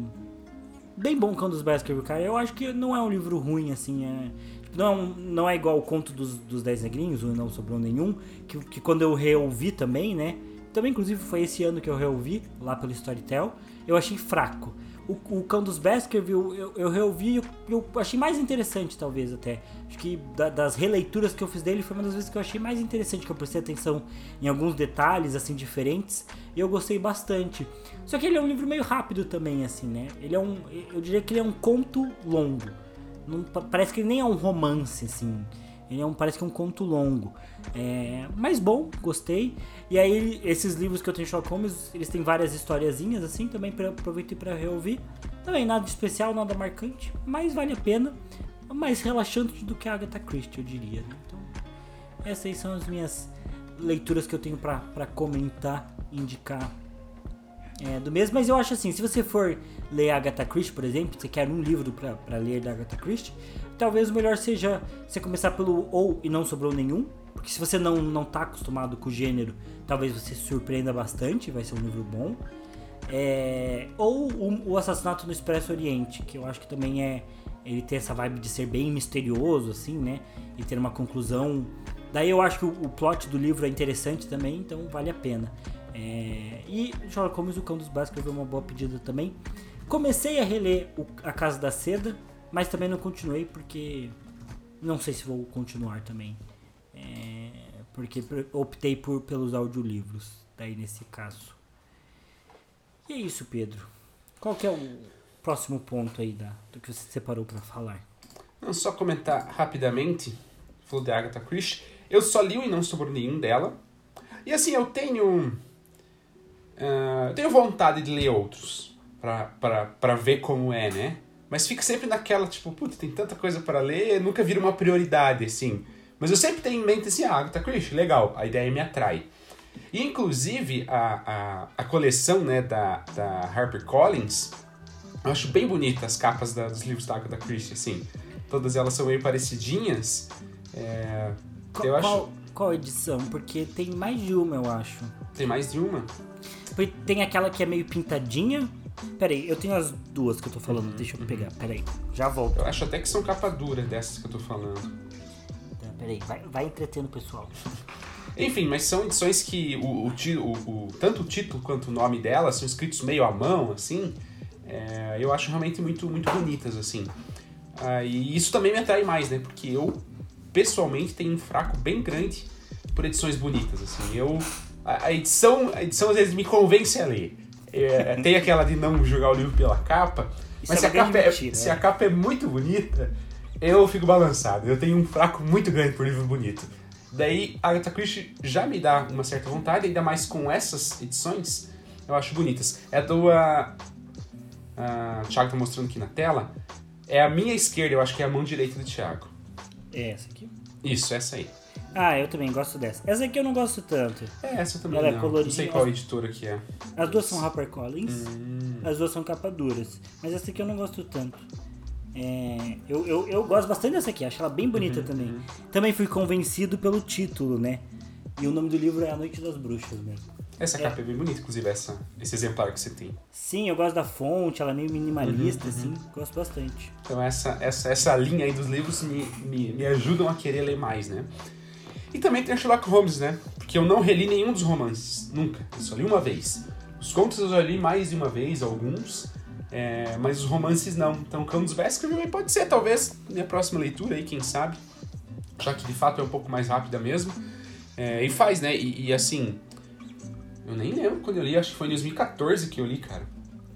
Bem bom Cão dos Baskerville, cara. Eu acho que não é um livro ruim, assim. É... Não, não é igual o Conto dos, dos Dez Negrinhos, o Não Sobrou Nenhum, que, que quando eu reouvi também, né? Também, inclusive, foi esse ano que eu reouvi, lá pelo Storytel. Eu achei fraco. O, o Cão dos Baskerville, eu, eu reouvi eu, eu achei mais interessante, talvez, até. Acho que da, das releituras que eu fiz dele foi uma das vezes que eu achei mais interessante, que eu prestei atenção em alguns detalhes, assim, diferentes. E eu gostei bastante. Só que ele é um livro meio rápido também, assim, né? Ele é um... Eu diria que ele é um conto longo. Não, parece que ele nem é um romance, assim. Ele é um, parece que é um conto longo. É, mas bom, gostei. E aí, esses livros que eu tenho Sherlock Holmes, eles têm várias historiazinhas, assim, também pra, aproveitei para reouvir. Também nada especial, nada marcante, mas vale a pena. Mais relaxante do que a Agatha Christie, eu diria. Né? Então, essas aí são as minhas leituras que eu tenho para comentar, indicar é, do mesmo. Mas eu acho assim, se você for ler Agatha Christie, por exemplo, você quer um livro para ler da Agatha Christie, talvez o melhor seja você começar pelo ou e não sobrou nenhum, porque se você não não tá acostumado com o gênero, talvez você se surpreenda bastante, vai ser um livro bom. É, ou o, Assassinato no Expresso Oriente, que eu acho que também é ele tem essa vibe de ser bem misterioso assim, né? E ter uma conclusão. Daí eu acho que o, o plot do livro é interessante também, então vale a pena. É, e Sherlock Holmes, o Cão dos Baskerville é uma boa pedida também. Comecei a reler o, A Casa da Seda, mas também não continuei porque não sei se vou continuar também. É, porque optei por, pelos audiolivros, daí nesse caso. E é isso, Pedro. Qual que é o próximo ponto aí da, do que você separou para falar? Não, só comentar rapidamente. Falou de Agatha Christie. Eu só li e não sobrou nenhum dela. E assim, eu tenho. Uh, eu tenho vontade de ler outros. Pra, pra, pra ver como é, né? Mas fica sempre naquela, tipo, puta, tem tanta coisa para ler, nunca vira uma prioridade, assim. Mas eu sempre tenho em mente assim, ah, Agatha Christie, legal, a ideia me atrai. E, inclusive, a, a, a coleção né, da, da HarperCollins, eu acho bem bonita as capas da, dos livros da Agatha Christie, assim. Todas elas são meio parecidinhas. É, qual, eu acho... qual, qual edição? Porque tem mais de uma, eu acho. Tem mais de uma? Tem aquela que é meio pintadinha, Peraí, eu tenho as duas que eu tô falando, uhum, deixa eu pegar, peraí. Já volto. Eu acho até que são capa dura dessas que eu tô falando. Tá, peraí, vai, vai entretendo o pessoal. Enfim, mas são edições que o, o, o, o, tanto o título quanto o nome delas são escritos meio à mão, assim. É, eu acho realmente muito, muito bonitas, assim. Ah, e isso também me atrai mais, né? Porque eu, pessoalmente, tenho um fraco bem grande por edições bonitas, assim. Eu, a, a edição, a edição às vezes me convence a ler. É, tem aquela de não jogar o livro pela capa, isso mas é se, a capa é, mentira, se a capa é muito bonita, eu fico balançado. Eu tenho um fraco muito grande por livro bonito. Daí a Agatha Christie já me dá uma certa vontade, ainda mais com essas edições, eu acho bonitas. É do. Uh, uh, o Thiago tá mostrando aqui na tela. É a minha esquerda, eu acho que é a mão direita do Thiago. É essa aqui? Isso, essa aí. Ah, eu também gosto dessa. Essa aqui eu não gosto tanto. É, essa também Ela é não. é coloridinha. Não sei qual editora que é. As duas são HarperCollins. Hum. As duas são capa duras. Mas essa aqui eu não gosto tanto. É, eu, eu, eu gosto bastante dessa aqui, acho ela bem bonita uhum, também. Uhum. Também fui convencido pelo título, né? E o nome do livro é A Noite das Bruxas mesmo. Essa capa é, é bem bonita, inclusive, essa, esse exemplar que você tem. Sim, eu gosto da fonte, ela é meio minimalista, uhum, assim, uhum. gosto bastante. Então essa, essa, essa linha aí dos livros me, me, me ajudam a querer ler mais, né? E também tem a Sherlock Holmes, né? Porque eu não reli nenhum dos romances, nunca. Eu só li uma vez. Os contos eu já li mais de uma vez, alguns, é, mas os romances não. Então, Cão dos Baskerville pode ser, talvez, minha próxima leitura aí, quem sabe. Já que de fato é um pouco mais rápida mesmo. É, e faz, né? E, e, assim, eu nem lembro quando eu li, acho que foi em 2014 que eu li, cara.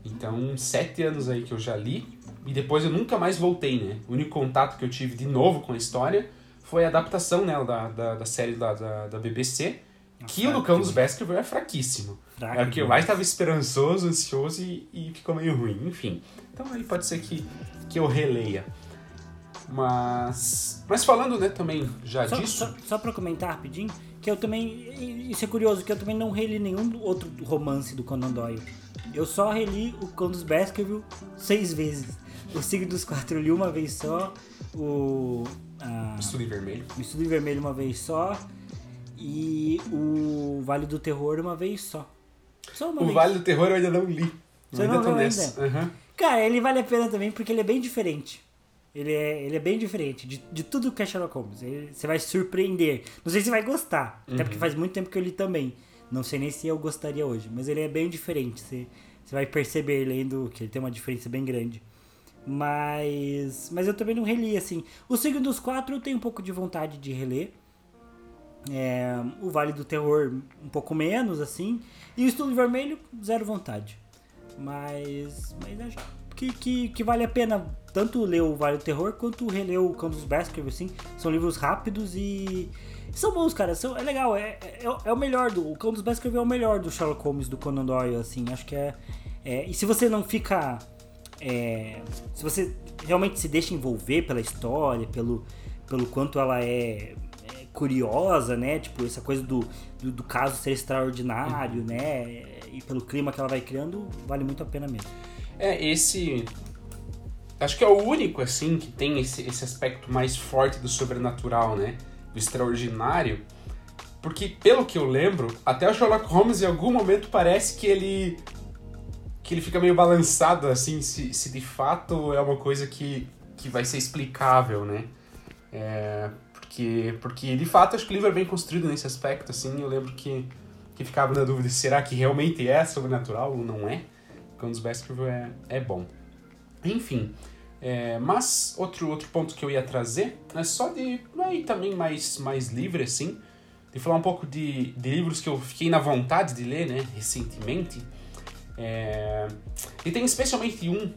Então, sete anos aí que eu já li. E depois eu nunca mais voltei, né? O único contato que eu tive de novo com a história foi a adaptação né, da, da, da série da, da, da BBC. que o do Cão dos Baskerville é fraquíssimo. Fraco, Era o que eu mais estava esperançoso, ansioso e, e ficou meio ruim. Enfim, então aí pode ser que, que eu releia. Mas, mas falando né, também já só, disso... Só, só para comentar rapidinho, que eu também. Isso é curioso, que eu também não reli nenhum outro romance do Conan Doyle. Eu só reli o Cão dos Baskerville seis vezes. O Signo dos Quatro eu li uma vez só. O. A, Estudo em Vermelho. O em Vermelho uma vez só. E o Vale do Terror uma vez só. Só uma o vez. Vale do Terror eu ainda não li. Você ainda não tô nessa. Uhum. Cara, ele vale a pena também porque ele é bem diferente. Ele é, ele é bem diferente de, de tudo que é Sherlock Holmes. Ele, você vai surpreender. Não sei se vai gostar, uhum. até porque faz muito tempo que eu li também. Não sei nem se eu gostaria hoje, mas ele é bem diferente. Você, você vai perceber lendo que ele tem uma diferença bem grande. Mas, mas eu também não reli, assim. O Signo dos Quatro eu tenho um pouco de vontade de reler. É, o Vale do Terror um pouco menos, assim. E o Estudo Vermelho, zero vontade. Mas, mas acho que, que, que vale a pena tanto ler o Vale do Terror quanto reler o Cão dos Baskerville, assim. São livros rápidos e são bons, cara. São, é legal. É, é, é, o melhor do. O dos Baskerville é o melhor do Sherlock Holmes, do Conan Doyle, assim. Acho que é. é e se você não fica. É, se você realmente se deixa envolver pela história, pelo, pelo quanto ela é, é curiosa, né? Tipo, essa coisa do, do, do, caso ser extraordinário, né? E pelo clima que ela vai criando, vale muito a pena mesmo. É, esse Acho que é o único, assim, que tem esse, esse aspecto mais forte do sobrenatural, né? Do extraordinário. Porque, pelo que eu lembro, até o Sherlock Holmes em algum momento parece que ele. Que ele fica meio balançado, assim, se, se de fato é uma coisa que, que vai ser explicável, né? É, porque, porque, de fato, acho que o livro é bem construído nesse aspecto, assim. Eu lembro que, que ficava na dúvida: será que realmente é sobrenatural ou não é? Os Baskerville é, é bom. Enfim, é, mas outro, outro ponto que eu ia trazer é só de. Aí também mais, mais livre, assim. De falar um pouco de, de livros que eu fiquei na vontade de ler, né, recentemente. É, e tem especialmente um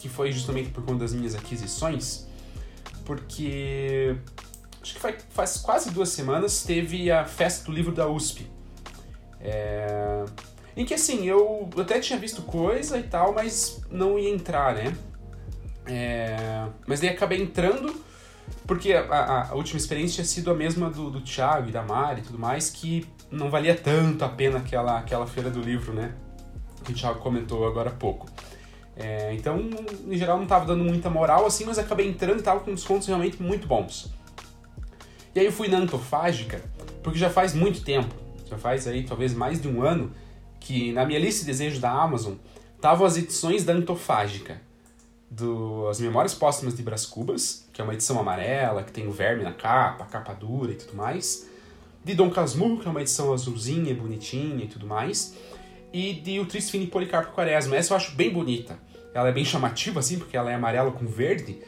que foi justamente por conta das minhas aquisições, porque acho que faz, quase duas semanas teve a festa do livro da USP. É, em que assim, eu até tinha visto coisa e tal, mas não ia entrar, né? É, mas daí acabei entrando, porque a, a, última experiência tinha sido a mesma do, do Thiago e da Mari e tudo mais, que não valia tanto a pena aquela, aquela feira do livro, né? Que o Thiago comentou agora há pouco. É, então, em geral, não estava dando muita moral assim, mas acabei entrando e tava com descontos realmente muito bons. E aí eu fui na Antofágica, porque já faz muito tempo, já faz aí talvez mais de um ano, que na minha lista de desejos da Amazon estavam as edições da Antofágica do As Memórias Póstumas de Brás Cubas, que é uma edição amarela, que tem o verme na capa, capa dura e tudo mais. de Dom Casmurro, que é uma edição azulzinha, bonitinha e tudo mais, e de O Triste Policarpo Quaresma. Essa eu acho bem bonita. Ela é bem chamativa, assim, porque ela é amarela com verde,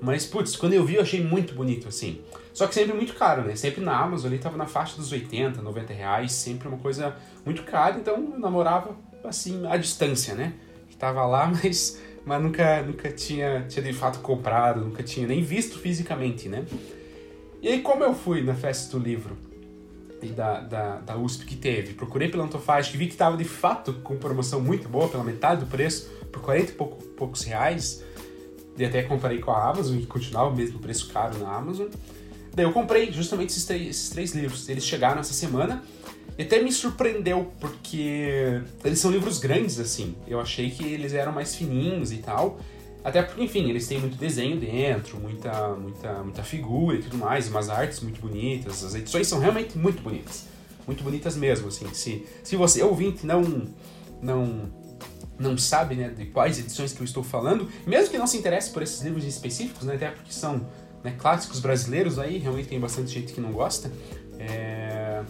mas, putz, quando eu vi eu achei muito bonito, assim. Só que sempre muito caro, né? Sempre na Amazon ali tava na faixa dos 80, 90 reais, sempre uma coisa muito cara, então eu namorava, assim, à distância, né? Que tava lá, mas, mas nunca, nunca tinha, tinha de fato comprado, nunca tinha nem visto fisicamente, né? E aí, como eu fui na festa do livro da, da, da USP que teve, procurei pela Antofagem, vi que tava de fato com promoção muito boa, pela metade do preço, por 40 e pouco, poucos reais, e até comparei com a Amazon, e continuava o mesmo preço caro na Amazon. Daí eu comprei justamente esses três, esses três livros. Eles chegaram essa semana e até me surpreendeu, porque eles são livros grandes, assim. Eu achei que eles eram mais fininhos e tal. Até porque, enfim, eles têm muito desenho dentro, muita, muita, muita figura e tudo mais, umas artes muito bonitas. As edições são realmente muito bonitas. Muito bonitas mesmo, assim. Se, se você, ouvinte, não, não, não sabe né, de quais edições que eu estou falando, mesmo que não se interesse por esses livros específicos, né, até porque são né, clássicos brasileiros aí, realmente tem bastante gente que não gosta. É...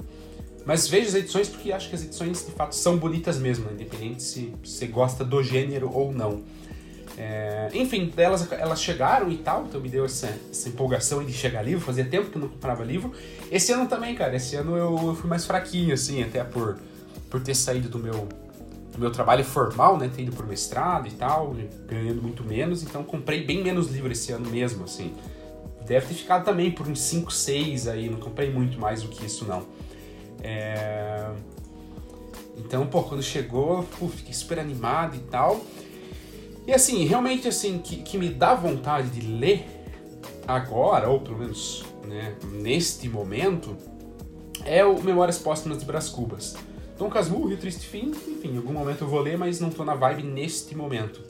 Mas veja as edições porque acho que as edições de fato são bonitas mesmo, né? independente se você gosta do gênero ou não. É... Enfim, elas, elas chegaram e tal, então me deu essa, essa empolgação de chegar livro, fazia tempo que eu não comprava livro. Esse ano também, cara, esse ano eu fui mais fraquinho, assim, até por, por ter saído do meu, do meu trabalho formal, né, ter ido pro mestrado e tal, ganhando muito menos, então comprei bem menos livro esse ano mesmo, assim. Deve ter ficado também por uns 5, 6 aí, não comprei muito mais do que isso não. É... Então, pô, quando chegou, pô, fiquei super animado e tal. E assim, realmente assim, que, que me dá vontade de ler agora, ou pelo menos né, neste momento, é o Memórias Póstumas de Brás Cubas. Dom Casmurro e o Triste Fim, enfim, em algum momento eu vou ler, mas não tô na vibe neste momento.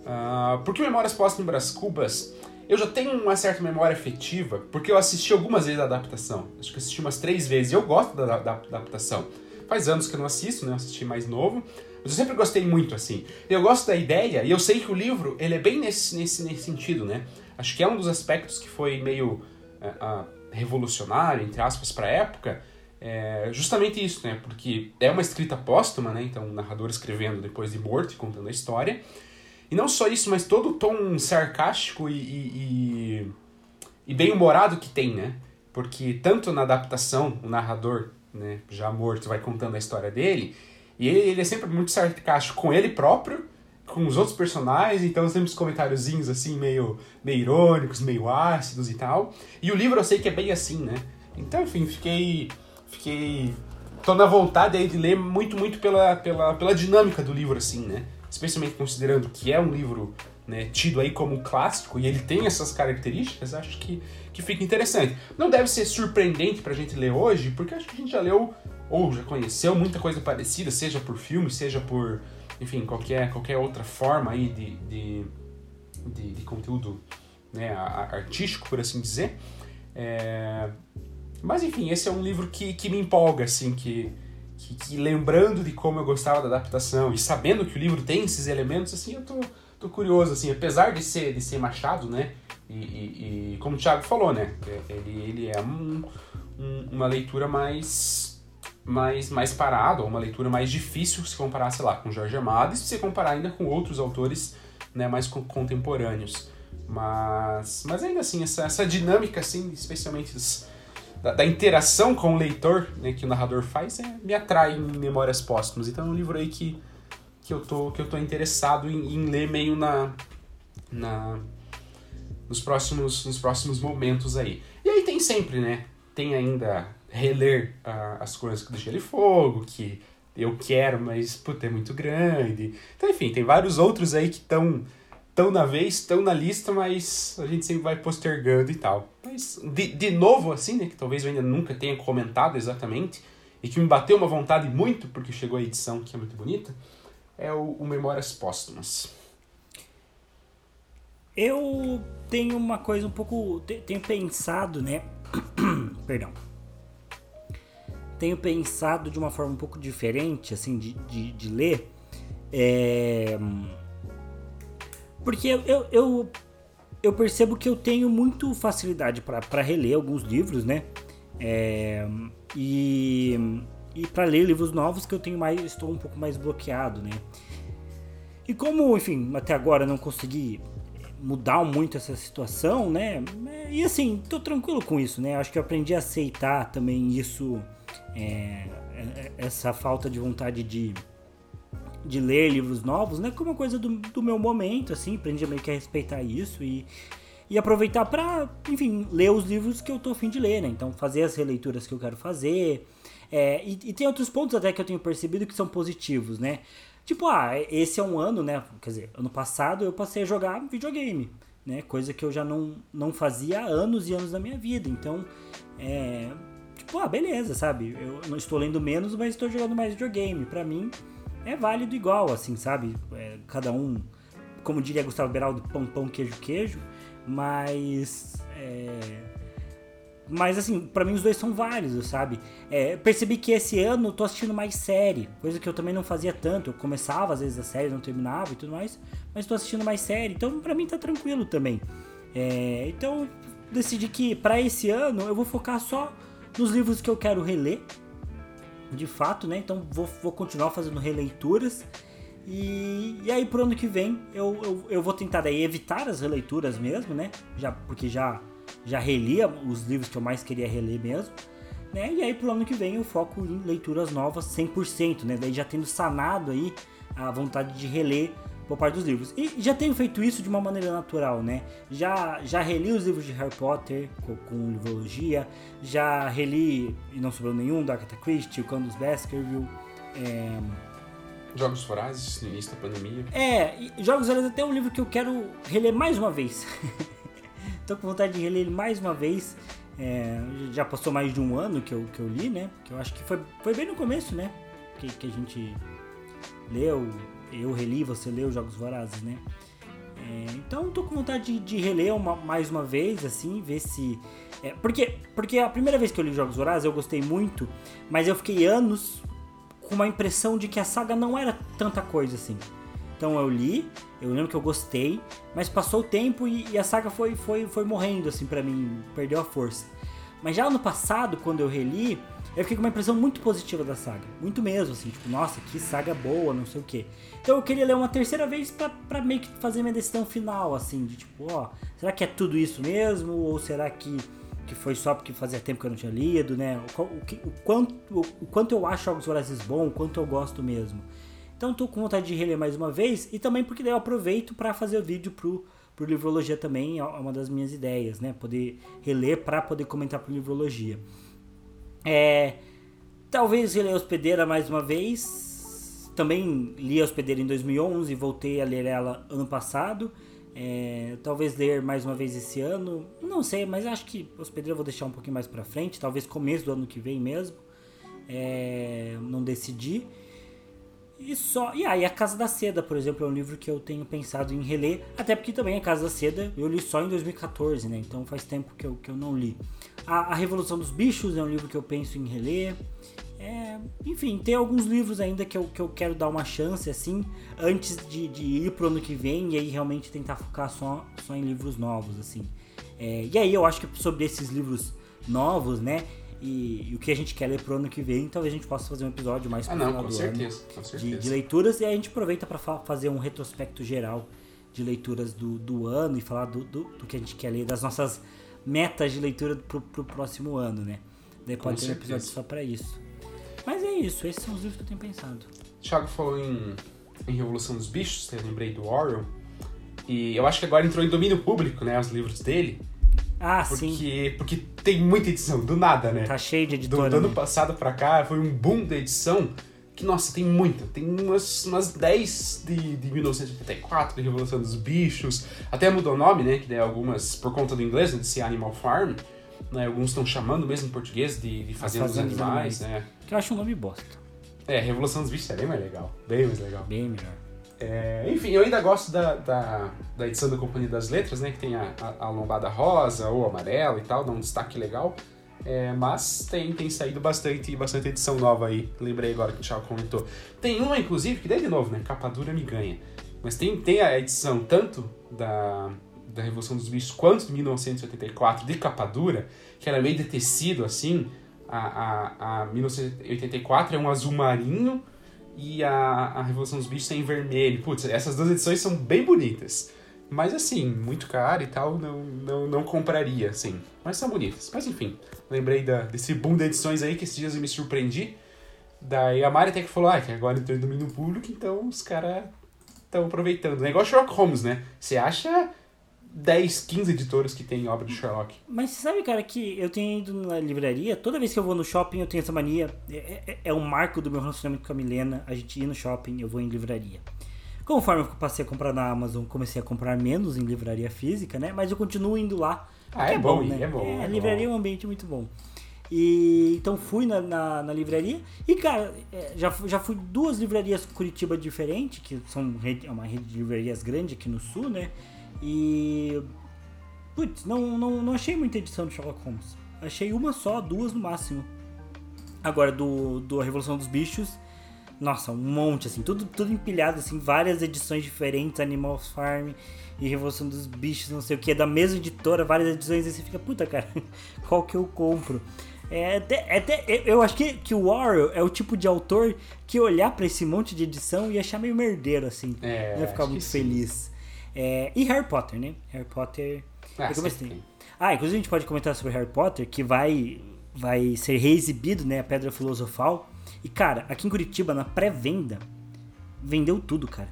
Uh, porque Memórias Póstumas de Brás Cubas eu já tenho uma certa memória afetiva, porque eu assisti algumas vezes a adaptação. Acho que assisti umas três vezes. Eu gosto da, da, da adaptação. Faz anos que eu não assisto, né? Eu assisti mais novo. Mas eu sempre gostei muito, assim. Eu gosto da ideia, e eu sei que o livro, ele é bem nesse, nesse, nesse sentido, né? Acho que é um dos aspectos que foi meio uh, revolucionário, entre aspas, para a época, é justamente isso, né? Porque é uma escrita póstuma, né? Então, o narrador escrevendo depois de morto e contando a história. E não só isso, mas todo o tom sarcástico e, e, e bem-humorado que tem, né? Porque tanto na adaptação, o narrador, né, já morto, vai contando a história dele, e ele, ele é sempre muito sarcástico com ele próprio, com os outros personagens, então sempre os comentáriozinhos assim, meio, meio irônicos, meio ácidos e tal. E o livro eu sei que é bem assim, né? Então, enfim, fiquei. Fiquei. tô na vontade aí de ler muito, muito pela, pela, pela dinâmica do livro, assim, né? especialmente considerando que é um livro né, tido aí como clássico e ele tem essas características, acho que, que fica interessante. Não deve ser surpreendente pra gente ler hoje, porque acho que a gente já leu ou já conheceu muita coisa parecida, seja por filme, seja por, enfim, qualquer, qualquer outra forma aí de, de, de, de conteúdo né, artístico, por assim dizer. É... Mas enfim, esse é um livro que, que me empolga, assim, que, que, que, lembrando de como eu gostava da adaptação e sabendo que o livro tem esses elementos, assim, eu tô, tô curioso, assim, apesar de ser, de ser Machado, né, e, e, e como o Thiago falou, né, é, ele, ele é um, um, uma leitura mais, mais, mais parada, ou uma leitura mais difícil se comparar, sei lá, com Jorge Amado e se comparar ainda com outros autores, né, mais contemporâneos. Mas, mas ainda assim, essa, essa dinâmica, assim, especialmente da, da, interação com o leitor né, que o narrador faz é, me atrai em Memórias Póstumas. Então é um livro aí que, que, eu, tô, que eu tô interessado em, em ler meio na, na nos, próximos, nos próximos momentos aí. E aí tem sempre, né? Tem ainda reler uh, as coisas do Gelo e Fogo, que eu quero, mas puta, é muito grande. Então, enfim, tem vários outros aí que estão tão na vez, estão na lista, mas a gente sempre vai postergando e tal. Mas, de, de novo, assim, né, que talvez eu ainda nunca tenha comentado exatamente, e que me bateu uma vontade muito, porque chegou a edição que é muito bonita, é o, o Memórias Póstumas. Eu tenho uma coisa um pouco. Tenho pensado, né? Perdão. Tenho pensado de uma forma um pouco diferente, assim, de, de, de ler. É porque eu, eu, eu percebo que eu tenho muito facilidade para reler alguns livros, né? É, E, e para ler livros novos que eu tenho mais, estou um pouco mais bloqueado, né? E como, enfim, até agora não consegui mudar muito essa situação, né? E assim, tô tranquilo com isso, né? Acho que eu aprendi a aceitar também isso, é, é essa falta de vontade de, de ler livros novos, né? Como uma coisa do, do meu momento, assim, aprendi meio que a respeitar isso e, e aproveitar para, enfim, ler os livros que eu tô afim de ler, né? Então, fazer as releituras que eu quero fazer. É, e, e tem outros pontos até que eu tenho percebido que são positivos, né? Tipo, ah, esse é um ano, né? Quer dizer, ano passado eu passei a jogar videogame, né? Coisa que eu já não, não fazia há anos e anos da minha vida. Então, é. Tipo, ah, beleza, sabe? Eu não estou lendo menos, mas estou jogando mais videogame. Para mim, é válido igual, assim, sabe? É, cada um, como diria Gustavo Beraldo, pão, pão, queijo, queijo. Mas. É mas assim, para mim os dois são válidos, sabe? É, percebi que esse ano eu tô assistindo mais série, coisa que eu também não fazia tanto. Eu começava às vezes a série, não terminava e tudo mais, mas tô assistindo mais série, então para mim tá tranquilo também. É, então decidi que para esse ano eu vou focar só nos livros que eu quero reler, de fato, né? Então vou, vou continuar fazendo releituras. E, e aí pro ano que vem eu, eu, eu vou tentar daí evitar as releituras mesmo, né? Já, porque já já relia os livros que eu mais queria reler mesmo. Né? E aí pro ano que vem eu foco em leituras novas 100%, né? Daí já tendo sanado aí a vontade de reler por parte dos livros. E já tenho feito isso de uma maneira natural, né? Já, já reli os livros de Harry Potter com, com livrologia, já reli, e não sobrou nenhum, da Agatha Christie, o Candace Baskerville, é... Jogos Vorazes, no início da pandemia. É, Jogos Vorazes é até um livro que eu quero reler mais uma vez. Tô com vontade de reler ele mais uma vez. É, já passou mais de um ano que eu, que eu li, né? Que eu acho que foi, foi bem no começo, né? Que, que a gente leu, eu reli, você leu Jogos Vorazes, né? É, então tô com vontade de, de reler uma, mais uma vez, assim, ver se. É, porque, porque a primeira vez que eu li Jogos Vorazes eu gostei muito, mas eu fiquei anos com uma impressão de que a saga não era tanta coisa assim. Então eu li, eu lembro que eu gostei, mas passou o tempo e, e a saga foi, foi, foi morrendo, assim, para mim, perdeu a força. Mas já ano passado, quando eu reli, eu fiquei com uma impressão muito positiva da saga. Muito mesmo, assim, tipo, nossa, que saga boa, não sei o quê. Então eu queria ler uma terceira vez pra, pra meio que fazer minha decisão final, assim, de tipo, ó, será que é tudo isso mesmo? Ou será que, que foi só porque fazia tempo que eu não tinha lido, né? O, o, o quanto, o, o, quanto eu acho Jogos Vorazes bom, o quanto eu gosto mesmo. Então tô com vontade de reler mais uma vez e também porque daí eu aproveito para fazer o vídeo pro, pro Livrologia também, é uma das minhas ideias, né? Poder reler para poder comentar pro Livrologia. É, talvez reler a Hospedeira mais uma vez. Também li a Hospedeira em 2011 e voltei a ler ela ano passado. É, talvez ler mais uma vez esse ano. Não sei, mas acho que Hospedeira eu vou deixar um pouquinho mais para frente. Talvez começo do ano que vem mesmo. É, não decidi. E só. E aí, A Casa da Seda, por exemplo, é um livro que eu tenho pensado em reler. Até porque também A Casa da Seda eu li só em 2014, né? Então faz tempo que eu, que eu não li. A, a Revolução dos Bichos é um livro que eu penso em reler. É, enfim, tem alguns livros ainda que eu, que eu quero dar uma chance, assim, antes de, de ir pro ano que vem e aí realmente tentar focar só, só em livros novos, assim. É, e aí eu acho que sobre esses livros novos, né? E, e, o que a gente quer ler pro ano que vem, talvez a gente possa fazer um episódio mais ah, não, com certeza, com certeza. De, de, leituras e aí a gente aproveita para fa fazer um retrospecto geral de leituras do, do ano e falar do, do, do, que a gente quer ler, das nossas metas de leitura pro, pro próximo ano, né? Daí pode ter um episódio só para isso. Mas é isso, esses são os livros que eu tenho pensado. Thiago falou em, em Revolução dos Bichos, eu lembrei do Orwell. E eu acho que agora entrou em domínio público, né? Os livros dele. Ah, porque, sim. Porque tem muita edição, do nada, né? Tá cheio de editora. Do, do ano né? passado pra cá foi um boom da edição. Que, nossa, tem muita. Tem umas, umas 10 de, de 1984, de Revolução dos Bichos. Até mudou o nome, né? Que daí algumas, por conta do inglês, né, de ser Animal Farm. Né, alguns estão chamando mesmo em português de, de Fazenda dos Animais, né? Que eu acho um nome bosta. É, Revolução dos Bichos é bem mais legal. Bem mais legal. Bem melhor. É, enfim, eu ainda gosto da, da, da, edição da Companhia das Letras, né? Que tem a, a, a lombada rosa ou amarela e tal, dá um destaque legal. É, mas tem, tem saído bastante, bastante edição nova aí. Lembrei agora que o Thiago comentou. Tem uma, inclusive, que daí de novo, né? Capa dura me ganha. Mas tem, tem a edição tanto da, da Revolução dos Bichos quanto de 1984 de capa dura, que era meio de tecido assim. A, a, a 1984 é um azul marinho e a, a Revolução dos Bichos é em vermelho. Putz, essas duas edições são bem bonitas. Mas assim, muito caro e tal, não, não, não compraria, assim. Mas são bonitas. Mas enfim, lembrei da, desse boom de edições aí que esses dias eu me surpreendi. Daí a Mari até que falou, ah, que agora entrou em domínio público, então os caras estão aproveitando. É igual Sherlock Holmes, né? Você acha 10, 15 editoras que tem obra de Sherlock. Mas você sabe, cara, que eu tenho ido na livraria, toda vez que eu vou no shopping eu tenho essa mania. É, é, é um marco do meu relacionamento com a Milena. A gente ir no shopping, eu vou em livraria. Conforme eu passei a comprar na Amazon, comecei a comprar menos em livraria física, né? Mas eu continuo indo lá. Ah, é, é bom, bom, né? é bom. É, é a livraria bom. é um ambiente muito bom. E então fui na, na, na livraria e, cara, é, já, já fui duas livrarias Curitiba diferentes, que são rede, é uma rede de livrarias grande aqui no sul, né? E. Putz, não, não, não achei muita edição de Sherlock Holmes. Achei uma só, duas no máximo. Agora, do, do A Revolução dos Bichos, nossa, um monte, assim, tudo, tudo empilhado, assim, várias edições diferentes, Animal Farm e Revolução dos Bichos, não sei o que, é da mesma editora, várias edições, e você fica, puta, cara, qual que eu compro? É até, é até, eu- acho que, que o Warren é o tipo de autor que olhar pra esse monte de edição e achar meio merdeiro, assim, É, não ia ficar acho muito que sim. É, e Harry Potter, né? Harry Potter... Ah, eu comecei. Ah, inclusive a gente pode comentar sobre Harry Potter, que vai, vai ser reexibido, né? A Pedra Filosofal. E, cara, aqui em Curitiba, na pré-venda, vendeu tudo, cara.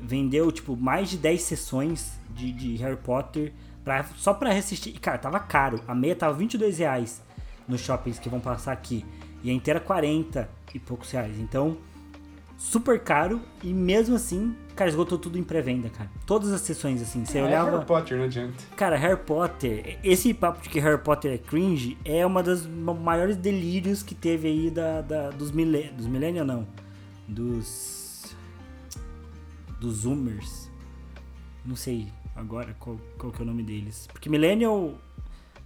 Vendeu, tipo, mais de 10 sessões de, de Harry Potter pra, só pra assistir. E, cara, tava caro. A meia tava 22 reais nos shoppings que vão passar aqui. E a inteira 40 e poucos reais. Então, super caro. E mesmo assim, cara, esgotou tudo em pré-venda, cara. Todas as sessões, assim. Você É, olhava... Harry Potter, não adianta. Cara, Harry Potter, esse papo de que Harry Potter é cringe é uma das ma- maiores delírios que teve aí da, da- dos milênios. Dos não. Dos. Dos Zoomers. Não sei agora qual, qual que é o nome deles. Porque Millennial.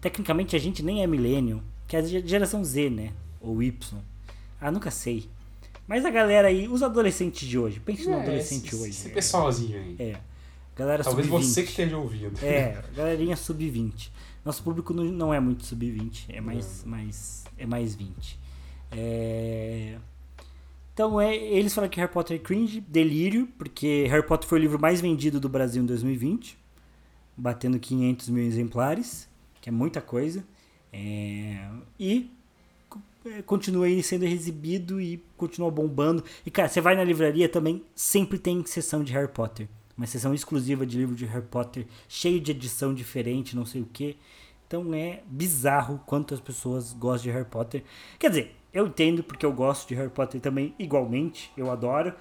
Tecnicamente a gente nem é Millennial. Que é a ge- geração Z, né? Ou Y. Ah, nunca sei. Mas a galera aí, os adolescentes de hoje. Pense no É, adolescente esse, hoje. Esse pessoalzinho aí. É. Galera Talvez sub-20. você que esteja ouvindo. É, galerinha sub-20. Nosso público não- é muito sub-20, é mais, mais, é mais 20. É... Então, é, eles falam que Harry Potter é cringe, delírio, porque Harry Potter foi o livro mais vendido do Brasil em 2020, batendo 500 mil exemplares, que é muita coisa. É, E continua aí sendo exibido e continua bombando. E, cara, você vai na livraria também, sempre tem sessão de Harry Potter. Uma sessão exclusiva de livro de Harry Potter, cheio de edição diferente, não sei o que. Então é bizarro quanto as pessoas gostam de Harry Potter. Quer dizer, eu entendo porque eu gosto de Harry Potter também, igualmente, eu adoro.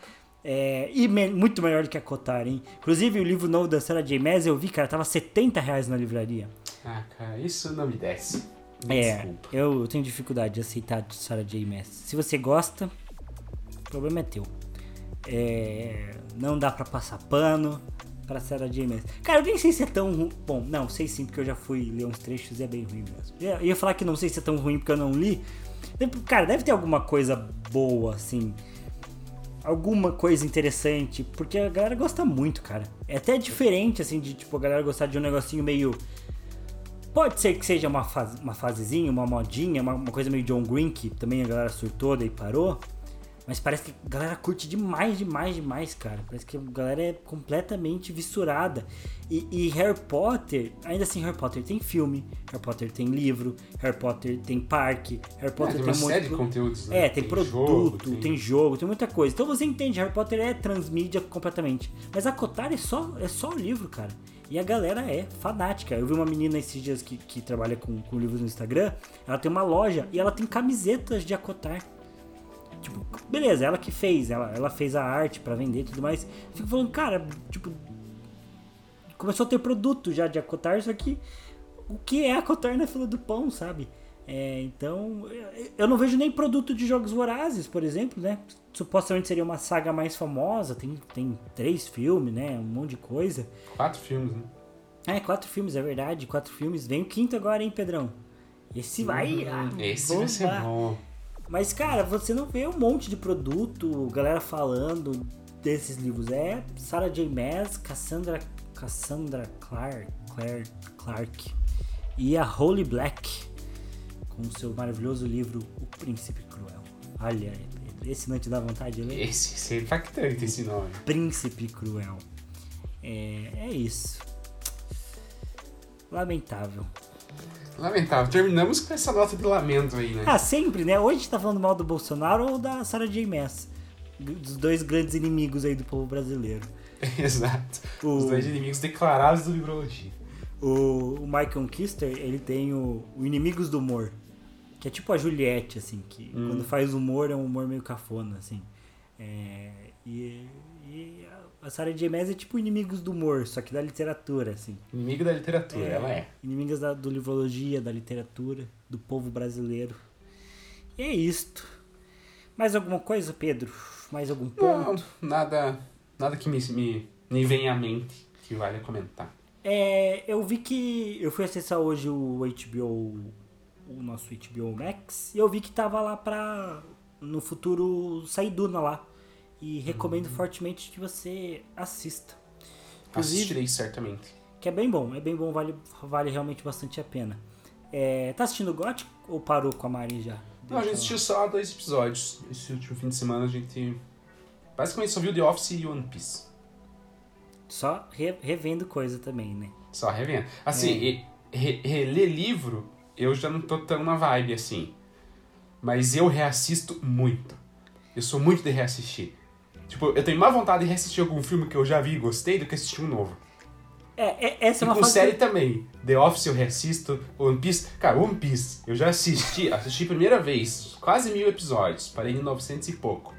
É, e me- muito melhor do que a Cotar, hein? Inclusive o livro novo da Sarah J. Maas eu vi, cara, tava 70 reais na livraria. Ah, cara, isso não me desce. Me É, Desculpa. eu tenho dificuldade de aceitar Sarah J. Maas. Se você gosta, o problema é teu. É, não dá pra passar pano pra Sarah J. Maas. Cara, eu nem sei se é tão ruim. Bom, não, sei sim, porque eu já fui ler uns trechos e é bem ruim mesmo. Eu ia falar que não sei se é tão ruim porque eu não li. Cara, deve ter alguma coisa boa, assim. Alguma coisa interessante, porque a galera gosta muito, cara. É até diferente, assim, de tipo, a galera gostar de um negocinho meio. Pode ser que seja uma, fase, uma fasezinha, uma modinha, uma, uma coisa meio John Green, que também a galera surtou daí parou. Mas parece que a galera curte demais, demais, demais, cara. Parece que a galera é completamente vissurada. E, e Harry Potter, ainda assim, Harry Potter tem filme, Harry Potter tem livro, Harry Potter tem parque, Harry É, Potter tem tem uma um série de pro- conteúdos, né? é, tem, produto, jogo, tem... jogo, tem muita coisa. Então você entende, Harry Potter é transmídia completamente. Mas a Kotar é só, é só o livro, cara. E a galera é fanática. Eu vi uma menina esses dias que, que trabalha com, com livros no Instagram. Ela tem uma loja e ela tem camisetas de Acotar. Tipo, beleza, ela que fez, ela, ela fez a arte pra vender e tudo mais. Fico falando, cara, tipo, começou a ter produto já de Acotar, só que o que é Acotar na fila do pão, sabe? É, então, eu não vejo nem produto de jogos vorazes, por exemplo, né? Supostamente seria uma saga mais famosa, tem, tem três filmes, né? Um monte de coisa. Quatro filmes, né? É, quatro filmes, é verdade, quatro filmes. Vem o quinto agora, hein, Pedrão? Esse vai. ah, Hum, Esse vai ser bombar. bom. Mas, cara, você não vê um monte de produto, galera falando desses livros. É Sarah J. Maas, Cassandra, Cassandra Clark, Claire, Clark e a Holy Black com o seu maravilhoso livro O Príncipe Cruel. Olha, esse não te dá vontade de ler? Esse, é impactante esse nome. Príncipe Cruel. É, é isso. Lamentável. Lamentável. Terminamos com essa nota de lamento aí, né? Ah, sempre, né? Hoje a gente tá falando mal do Bolsonaro ou da Sarah J. Maas. Dos dois grandes inimigos aí do povo brasileiro. Exato. O- Os dois inimigos declarados do Librologia. O, o Michael Kister, ele tem o, o Inimigos do Humor. Que é tipo a Juliette, assim, que Hum. quando faz humor é um humor meio cafona, assim. É, e, e a Sarah J. Maas é tipo Inimigos do Humor, só que da literatura, assim. Inimigo da literatura, ela é. Inimigas da, do livrologia, da literatura, do povo brasileiro. E é isto. Mais alguma coisa, Pedro? Mais algum ponto? Não, nada, nada que me, me, me venha à mente que vale comentar. É, eu vi que. Eu fui acessar hoje o HBO. O nosso HBO Max. E eu vi que tava lá pra. No futuro sair Duna lá. E recomendo fortemente que você assista. Inclusive, Assistirei certamente. que é bem bom. É bem bom, vale, vale realmente bastante a pena. É, tá assistindo Gothic ou parou com a Mari já? Não, a gente assistiu só dois episódios. Esse último fim de semana a gente basicamente só viu The Office e One Piece. Só re- revendo coisa também, né? Só revendo. Assim, É. re- reler livro, eu já não tô tão na vibe assim. Mas eu reassisto muito. Eu sou muito de reassistir. Tipo, eu tenho mais vontade de reassistir algum filme que eu já vi e gostei do que assistir um novo. É, é- essa é E uma com série também. The Office eu reassisto. One Piece. Cara, One Piece. Eu já assisti. assisti a primeira vez. Quase mil episódios. Parei em 900 e pouco.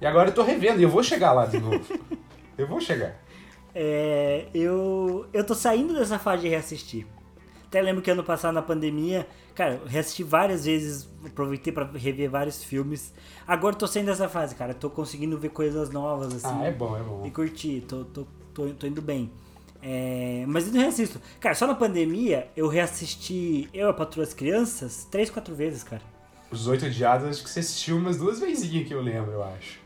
E agora eu tô revendo e eu vou chegar lá de novo. eu vou chegar. É, eu, eu tô saindo dessa fase de reassistir. Até lembro que ano passado, na pandemia, cara, eu reassisti várias vezes, aproveitei pra rever vários filmes. Agora eu tô saindo dessa fase, cara. Tô conseguindo ver coisas novas, assim. Ah, é bom, é bom. E curtir, tô, tô, tô, tô indo bem. É, mas eu não reassisto. Cara, só na pandemia eu reassisti Eu, a Patroa as Crianças três, quatro vezes, cara. Os Oito Odiados, acho que você assistiu umas duas vezinhas que eu lembro, eu acho.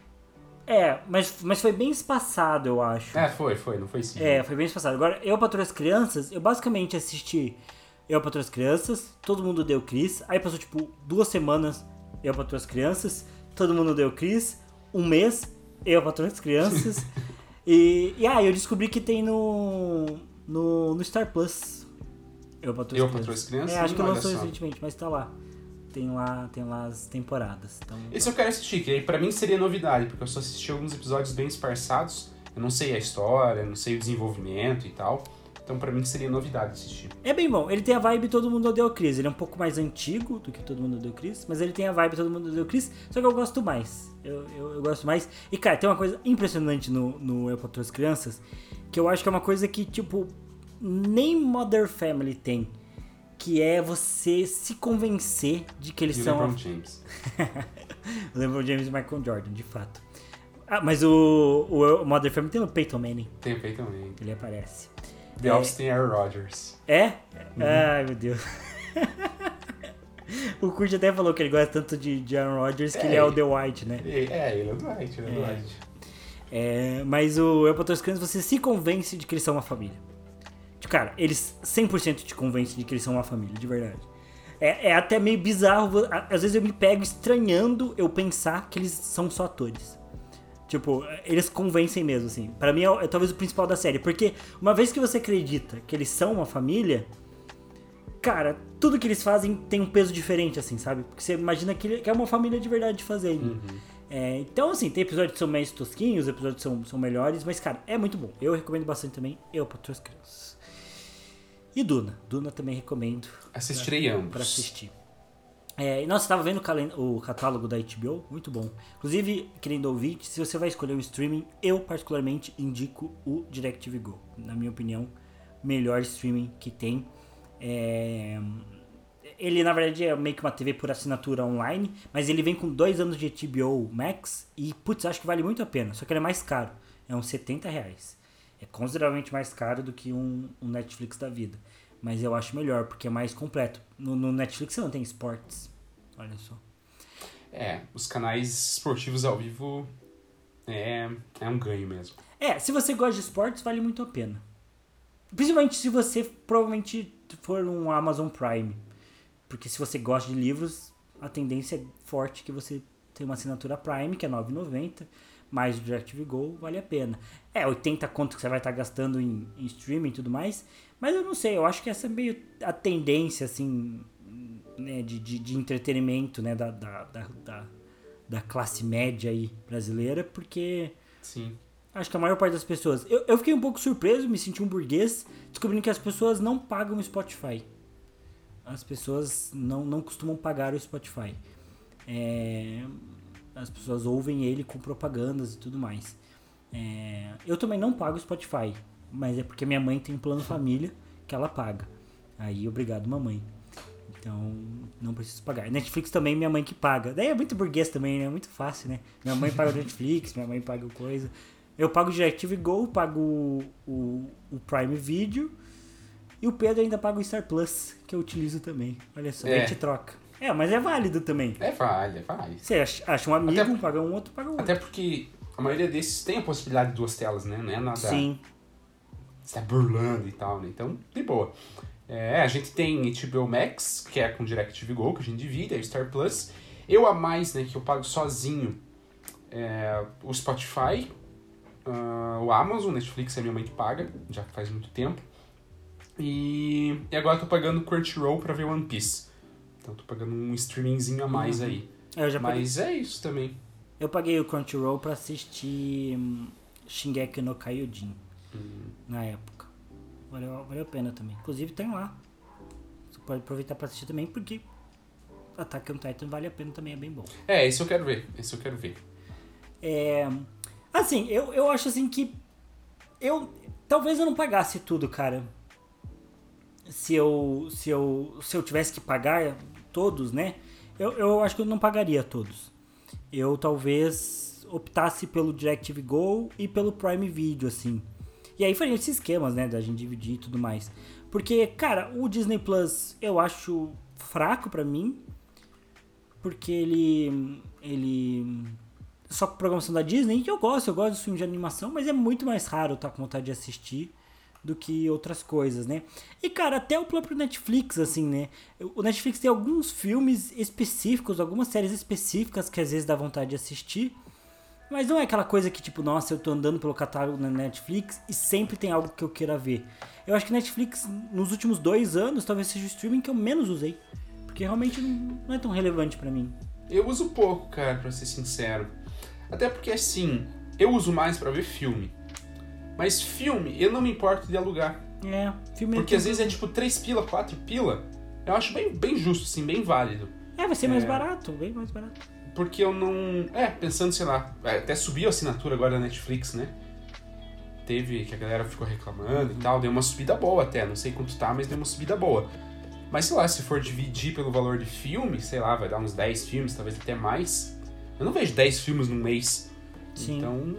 É, mas, mas foi bem espaçado, eu acho. É, foi, foi, não foi sim. É, foi bem espaçado. Agora, Eu, a Patroa as Crianças, eu basicamente assisti Eu, a Patroa as Crianças, todo mundo deu Cris. Aí passou, tipo, duas semanas Eu, a Patroa as Crianças, todo mundo deu Cris. Um mês, Eu, a Patroa as Crianças. e, e aí eu descobri que tem no, no, no Star Plus. Eu, Eu, as a Crianças. As Crianças, É, acho que lançou recentemente, mas tá lá. Tem lá, tem lá as temporadas. Então, Esse eu quero assistir, que pra mim seria novidade, porque eu só assisti alguns episódios bem esparçados. Eu não sei a história, não sei o desenvolvimento e tal. Então pra mim seria novidade assistir. É bem bom. Ele tem a vibe Todo Mundo Odeia o Chris. Ele é um pouco mais antigo do que Todo Mundo Odeia o Chris, mas ele tem a vibe Todo Mundo Odeia o Chris, só que eu gosto mais. Eu, eu, eu gosto mais. E, cara, tem uma coisa impressionante no, no Eu Patroa as Crianças, que eu acho que é uma coisa que, tipo, nem Mother Family tem. Que é você se convencer de que eles E o são... LeBron James. o LeBron James e Michael Jordan, de fato. Ah, mas o, o Mother Family tem o Peyton Manning. Tem feito também. Ele aparece. The É. Tem Aaron Rodgers. É? Ai, meu Deus. o Kurt até falou que ele gosta tanto de, de Aaron Rodgers que É, ele é o ele- The White, né? É, ele é o Dwight, ele é o É. Dwight. É, mas o você se convence de que eles são uma família. Cara, eles 100% te convencem de que eles são uma família, de verdade. É, é até meio bizarro, às vezes eu me pego estranhando eu pensar que eles são só atores. Tipo, eles convencem mesmo, assim. Pra mim é, é talvez o principal da série. Porque uma vez que você acredita que eles são uma família, cara, tudo que eles fazem tem um peso diferente, assim, sabe? Porque você imagina que, que é uma família de verdade fazendo. É, então, assim, tem episódios que são mais tosquinhos, episódios são, são melhores, mas, cara, é muito bom. Eu recomendo bastante também. Eu, para as crianças. E Duna. Duna também recomendo Assistirei ambos. pra assistir. É, nossa, tava vendo o catálogo da HBO, muito bom. Inclusive, querendo ouvir, se você vai escolher um streaming, eu particularmente indico o DirecTV Go. Na minha opinião, melhor streaming que tem. É, Ele, na verdade, é meio que uma TV por assinatura online, mas ele vem com dois anos de HBO Max e, putz, acho que vale muito a pena. Só que ele é mais caro, é uns 70 reais. É consideravelmente mais caro do que um, um Netflix da vida. Mas eu acho melhor, porque é mais completo. No, no Netflix você não tem esportes. Olha só. É, os canais esportivos ao vivo é, é um ganho mesmo. É, se você gosta de esportes, vale muito a pena. Principalmente se você provavelmente for um Amazon Prime. Porque se você gosta de livros, a tendência é forte que você tenha uma assinatura Prime, que é R$ 9,90, mais o DirecTV Go, vale a pena. É, 80 conto que você vai estar gastando em, em streaming e tudo mais, mas eu não sei, eu acho que essa é meio a tendência, assim, né, de, de, de entretenimento, né, da, da, da, da, classe média aí brasileira, porque... Sim. Acho que a maior parte das pessoas. Eu, eu fiquei um pouco surpreso, me senti um burguês, descobrindo que as pessoas não pagam o Spotify. As pessoas não, não costumam pagar o Spotify. É, as pessoas ouvem ele com propagandas e tudo mais. É, eu também não pago o Spotify, mas é porque minha mãe tem um plano família que ela paga. Aí, obrigado, mamãe. Então, não preciso pagar. Netflix também, minha mãe que paga. Daí é muito burguês também, né? É muito fácil, né? Minha mãe paga o Netflix, minha mãe paga coisa. Eu pago o DirecTV Go, pago o, o, o, Prime Video. E o Pedro ainda paga o Star Plus, que eu utilizo também. Olha só, é. a gente troca. É, mas é válido também. É válido, é válido. Você acha, acha um amigo, até, paga um outro, paga um outro. Até porque a maioria desses tem a possibilidade de duas telas, né? Não é nada. Sim. Você tá burlando e tal, né? Então, de boa. É, a gente tem HBO Max, que é com DirecTV Go, que a gente divide, é Star Plus. Eu a mais, né, que eu pago sozinho, é, o Spotify, uh, o Amazon, Netflix é minha mãe que paga, já faz muito tempo. E, e agora eu tô pagando Crunchyroll pra ver One Piece. Então tô pagando um streamingzinho a mais uhum. aí. Eu já Mas é isso também. Eu paguei o Crunchyroll pra assistir um, Shingeki no Kyojin uhum. na época. Valeu, valeu a pena também. Inclusive tem lá. Você pode aproveitar pra assistir também, porque Attack on Titan vale a pena também, é bem bom. É, esse eu quero ver. Esse eu quero ver. É, Assim, eu, eu acho assim que. Eu. Talvez eu não pagasse tudo, cara. Se eu. Se eu. Se eu tivesse que pagar todos, né? Eu, eu acho que eu não pagaria todos. Eu talvez optasse pelo DirecTV Go e pelo Prime Video, assim. E aí faria esses esquemas, né? Da gente dividir e tudo mais. Porque, cara, o Disney Plus eu acho fraco para mim. Porque ele. Ele só com programação da Disney, que eu gosto, eu gosto dos filmes de animação, mas é muito mais raro estar tá com vontade de assistir do que outras coisas, né? E cara, até o próprio Netflix, assim, né? O Netflix tem alguns filmes específicos, algumas séries específicas que às vezes dá vontade de assistir, mas não é aquela coisa que tipo, nossa, eu tô andando pelo catálogo na Netflix e sempre tem algo que eu queira ver. Eu acho que Netflix, nos últimos dois anos, talvez seja o streaming que eu menos usei, porque realmente não é tão relevante para mim. Eu uso pouco, cara, pra ser sincero. Até porque assim, eu uso mais para ver filme. Mas filme, eu não me importo de alugar. É, filme Porque às vezes é tipo 3 pila, 4 pila. Eu acho bem, bem justo, assim, bem válido. É, vai ser mais é... barato, bem mais barato. Porque eu não. É, pensando, sei lá, é, até subiu a assinatura agora da Netflix, né? Teve que a galera ficou reclamando uhum. e tal, deu uma subida boa até, não sei quanto tá, mas deu uma subida boa. Mas sei lá, se for dividir pelo valor de filme, sei lá, vai dar uns 10 filmes, talvez até mais. Eu não vejo 10 filmes num mês. Sim. Então,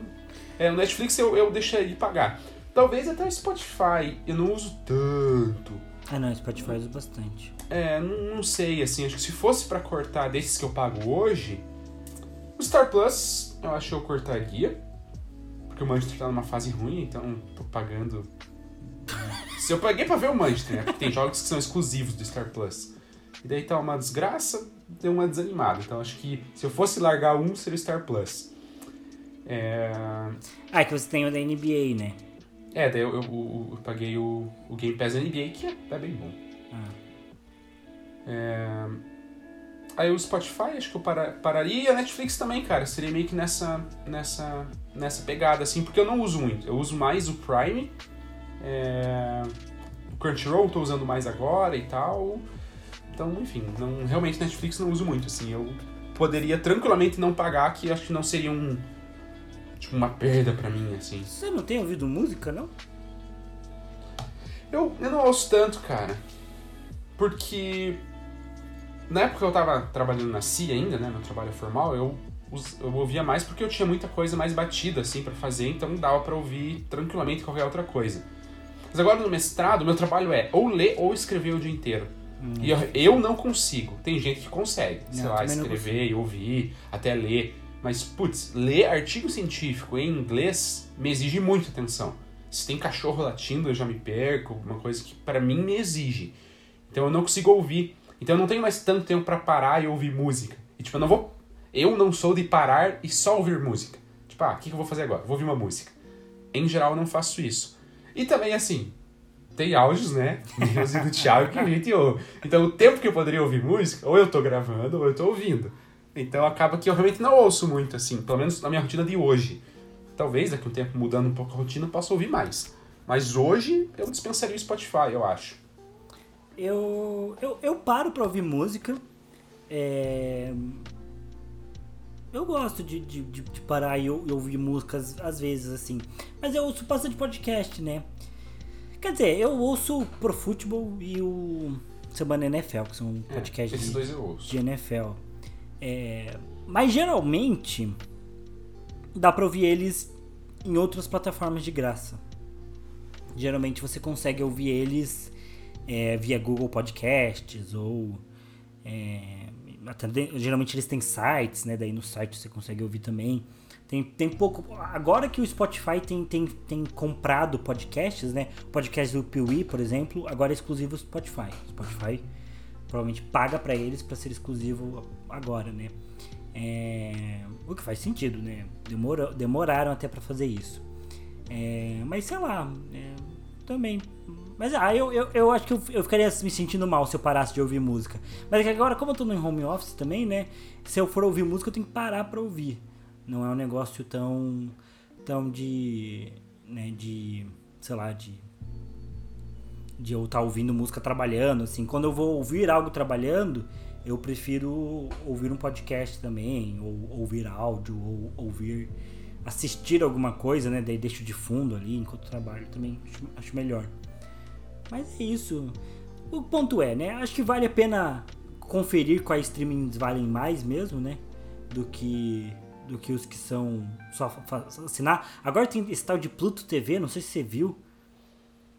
é, o Netflix eu, eu deixaria de pagar. Talvez até o Spotify eu não uso tanto. Ah, não, Spotify uso bastante. É, não, não sei, assim, acho que se fosse para cortar desses que eu pago hoje, o Star Plus eu acho que eu cortaria. Porque o Manchester tá numa fase ruim, então tô pagando. se eu paguei pra ver o Manchester, né? Porque tem jogos que são exclusivos do Star Plus. E daí tá uma desgraça, deu uma desanimada. Então acho que se eu fosse largar um, seria o Star Plus. É... Ah, é que você tem o da NBA, né? É, daí eu, eu, eu, eu paguei o, o Game Pass NBA, que é, é bem bom. Ah. É... Aí o Spotify, acho que eu para, pararia. E a Netflix também, cara. Seria meio que nessa, nessa, nessa pegada, assim, porque eu não uso muito. Eu uso mais o Prime. É... O Crunchyroll eu tô usando mais agora e tal. Então, enfim, não, realmente Netflix não uso muito, assim. Eu poderia tranquilamente não pagar, que acho que não seria um. Tipo, uma perda para mim, assim. Você não tem ouvido música, não? Eu, eu não ouço tanto, cara. Porque. Na época que eu tava trabalhando na CIA ainda, né? Meu trabalho formal, eu, eu ouvia mais porque eu tinha muita coisa mais batida, assim, para fazer, então dava para ouvir tranquilamente qualquer outra coisa. Mas agora no mestrado, meu trabalho é ou ler ou escrever o dia inteiro. Hum. E eu, eu, não consigo. Tem gente que consegue, não, sei lá, escrever e ouvir, até ler. Mas, putz, ler artigo científico em inglês me exige muita atenção. Se tem cachorro latindo, eu já me perco, uma coisa que para mim me exige. Então eu não consigo ouvir. Então eu não tenho mais tanto tempo para parar e ouvir música. E tipo, eu não vou. Eu não sou de parar e só ouvir música. Tipo, ah, o que, eu vou fazer agora? Vou ouvir uma música. Em geral, eu não faço isso. E também, assim, tem áudios, né? Meus e do Thiago que a gente ouve. Então, o tempo que eu poderia ouvir música, ou eu tô gravando, ou eu tô ouvindo. Então, acaba que eu realmente não ouço muito, assim, pelo menos na minha rotina de hoje. Talvez daqui a um tempo, mudando um pouco a rotina, eu possa ouvir mais. Mas hoje, eu dispensaria o Spotify, eu acho. Eu, eu, eu paro pra ouvir música. É... Eu gosto de, de, de parar e, ouvir músicas às vezes, assim. Mas eu ouço bastante podcast, né? Quer dizer, eu ouço Pro Futebol e o Semana NFL, que são É, podcasts esses de, de NFL. É, mas geralmente dá pra ouvir eles em outras plataformas de graça. Geralmente você consegue ouvir eles é, via Google Podcasts ou. é, até geralmente eles têm sites, né? Daí no site você consegue ouvir também. Tem, tem pouco. Agora que o Spotify tem, tem, tem comprado podcasts, né? O podcast do Piuí, por exemplo, agora é exclusivo Spotify. Spotify provavelmente paga pra eles pra ser exclusivo agora, né? É, o que faz sentido, né? Demora, demoraram até pra fazer isso. É, mas sei lá, é, também. Mas ah, eu, eu, eu acho que eu, eu ficaria me sentindo mal se eu parasse de ouvir música. Mas é agora, como eu tô no home office também, né? Se eu for ouvir música, eu tenho que parar pra ouvir. Não é um negócio tão. tão de. né, de. sei lá, de. De eu estar ouvindo música trabalhando, assim. Quando eu vou ouvir algo trabalhando, eu prefiro ouvir um podcast também, ou ouvir áudio, ou ouvir. assistir alguma coisa, né? Daí deixo de fundo ali enquanto trabalho também. Acho, acho melhor. Mas é isso. O ponto é, né? Acho que vale a pena conferir quais streamings valem mais mesmo, né? Do que do que os que são só assinar. Agora tem esse tal de Pluto TV, não sei se você viu.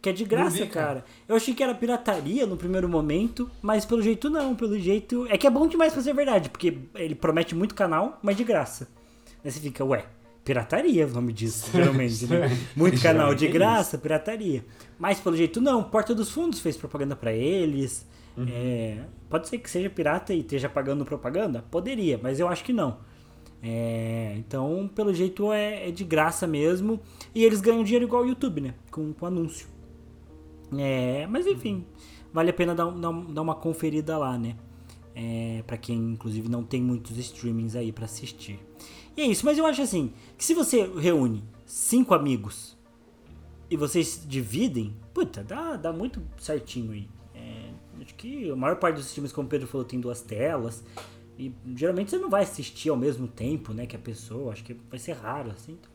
Que é de graça, vi, cara. cara. Eu achei que era pirataria no primeiro momento, mas pelo jeito não, pelo jeito. É que é bom demais pra ser verdade, porque ele promete muito canal, mas de graça. Aí você fica, ué, pirataria é o nome disso, geralmente, né? Muito canal de é graça, pirataria. Mas pelo jeito não, Porta dos Fundos fez propaganda pra eles. É, pode ser que seja pirata e esteja pagando propaganda? Poderia, mas eu acho que não. É, então, pelo jeito é, é de graça mesmo. E eles ganham dinheiro igual o YouTube, né? Com, com anúncio. É, mas enfim, vale a pena dar, dar dar uma conferida lá, né? É, para quem, inclusive, não tem muitos streamings aí pra assistir. E é isso, mas eu acho assim, que se você reúne cinco amigos e vocês dividem, puta, dá, dá muito certinho aí. É, acho que a maior parte dos filmes, como o Pedro falou, tem duas telas. E geralmente você não vai assistir ao mesmo tempo, né, que a pessoa. Acho que vai ser raro, assim. Então,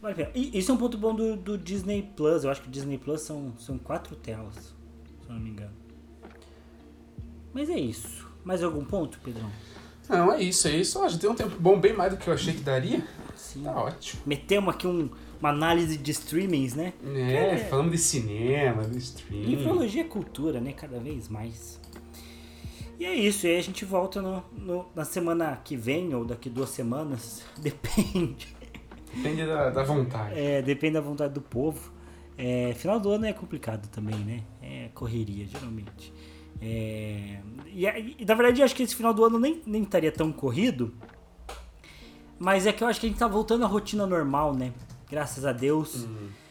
vale a pena. E isso é um ponto bom do, do Disney Plus. Eu acho que o Disney Plus são, são quatro telas, se eu não me engano. Mas é isso. Mais algum ponto, Pedrão? Não, é isso, é isso. Ó, já deu um tempo bom, bem mais do que eu achei que daria. Sim. Tá ótimo. Metemos aqui um- uma análise de streamings, né? É, É. falando de cinema, de streaming. Infologia é cultura, né? Cada vez mais. E é isso, e aí a gente volta no, no- na semana que vem, ou daqui duas semanas, depende. Depende da, da vontade. É, depende da vontade do povo. É, final do ano é complicado também, né? É correria, geralmente. É, e, e, na verdade, eu acho que esse final do ano nem, nem estaria tão corrido. Mas é que eu acho que a gente tá voltando à rotina normal, né? Graças a Deus,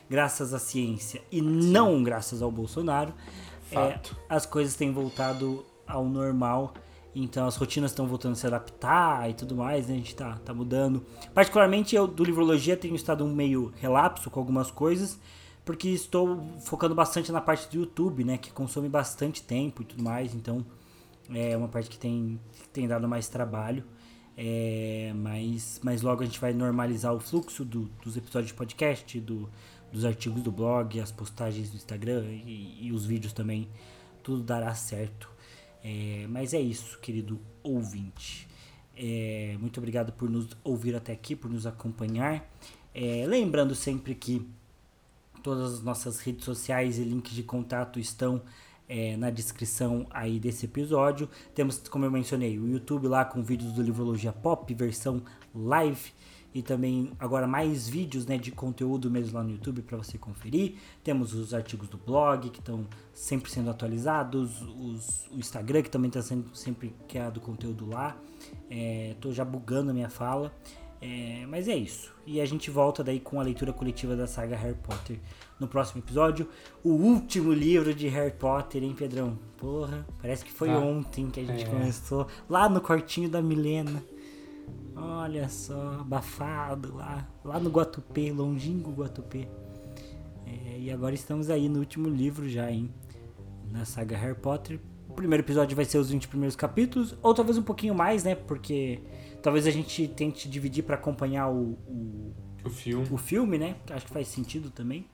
graças à ciência e não graças ao Bolsonaro. é, as coisas têm voltado ao normal. Então as rotinas estão voltando a se adaptar e tudo mais, né? A gente tá, tá mudando. Particularmente eu do Livrologia tenho estado um meio relapso com algumas coisas, porque estou focando bastante na parte do YouTube, né? Que consome bastante tempo e tudo mais. Então é uma parte que tem, tem dado mais trabalho. É, mas, mas logo a gente vai normalizar o fluxo do- dos episódios de podcast, do, dos artigos do blog, as postagens do Instagram e, e os vídeos também. Tudo dará certo. É, mas é isso, querido ouvinte. É, muito obrigado por nos ouvir até aqui, por nos acompanhar. É, lembrando sempre que Todas as nossas redes sociais e links de contato estão é, na descrição aí desse episódio. Temos, como eu mencionei, o YouTube lá com vídeos do Livrologia Pop, versão live, e também agora mais vídeos né, de conteúdo mesmo lá no YouTube para você conferir. Temos os artigos do blog que estão sempre sendo atualizados, os, o Instagram que também está sendo sempre criado conteúdo lá. Estou é, já bugando a minha fala. É, mas é isso. E a gente volta daí com a leitura coletiva da saga Harry Potter no próximo episódio. O último livro de Harry Potter, hein, Pedrão? Porra, parece que foi ah, ontem que a gente é. começou. Lá no quartinho da Milena. Olha só, abafado lá. Lá no Guatupê, longínquo Guatupê. É, e agora estamos aí no último livro já, hein? Na saga Harry Potter. O primeiro episódio vai ser os 20 primeiros capítulos, ou talvez um pouquinho mais, né? Porque Talvez a gente tente dividir para acompanhar o, o, o, filme. o filme, né? Acho que faz sentido também.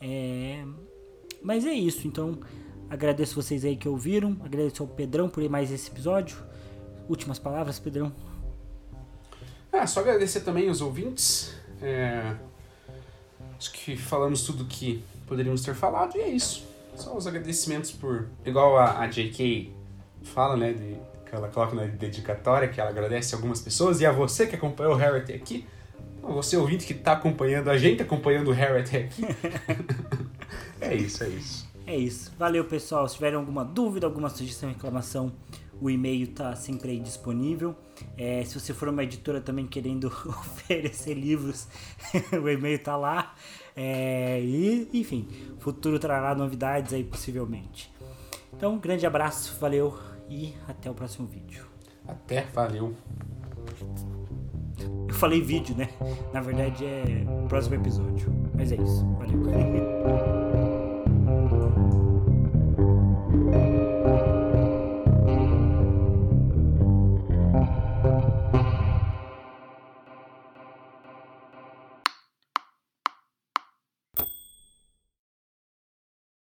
É... Mas é isso, então agradeço vocês aí que ouviram, agradeço ao Pedrão por mais esse episódio. Últimas palavras, Pedrão. Ah, só agradecer também os ouvintes. É... Acho que falamos tudo que poderíamos ter falado e é isso. Só os agradecimentos por. Igual a, a JK fala, né? De ela coloca na dedicatória que ela agradece algumas pessoas e a você que acompanhou o Harry até aqui. Você ouvinte que está acompanhando a gente, acompanhando o Harry até aqui. é isso, é isso. É isso. Valeu, pessoal. Se tiverem alguma dúvida, alguma sugestão, reclamação, o e-mail está sempre aí disponível. É, se você for uma editora também querendo oferecer livros, o e-mail está lá. É, e, enfim, futuro trará novidades aí possivelmente. Então, um grande abraço, valeu e até o próximo vídeo. Até, valeu. Eu falei vídeo, né? Na verdade é próximo episódio. Mas é isso. Valeu.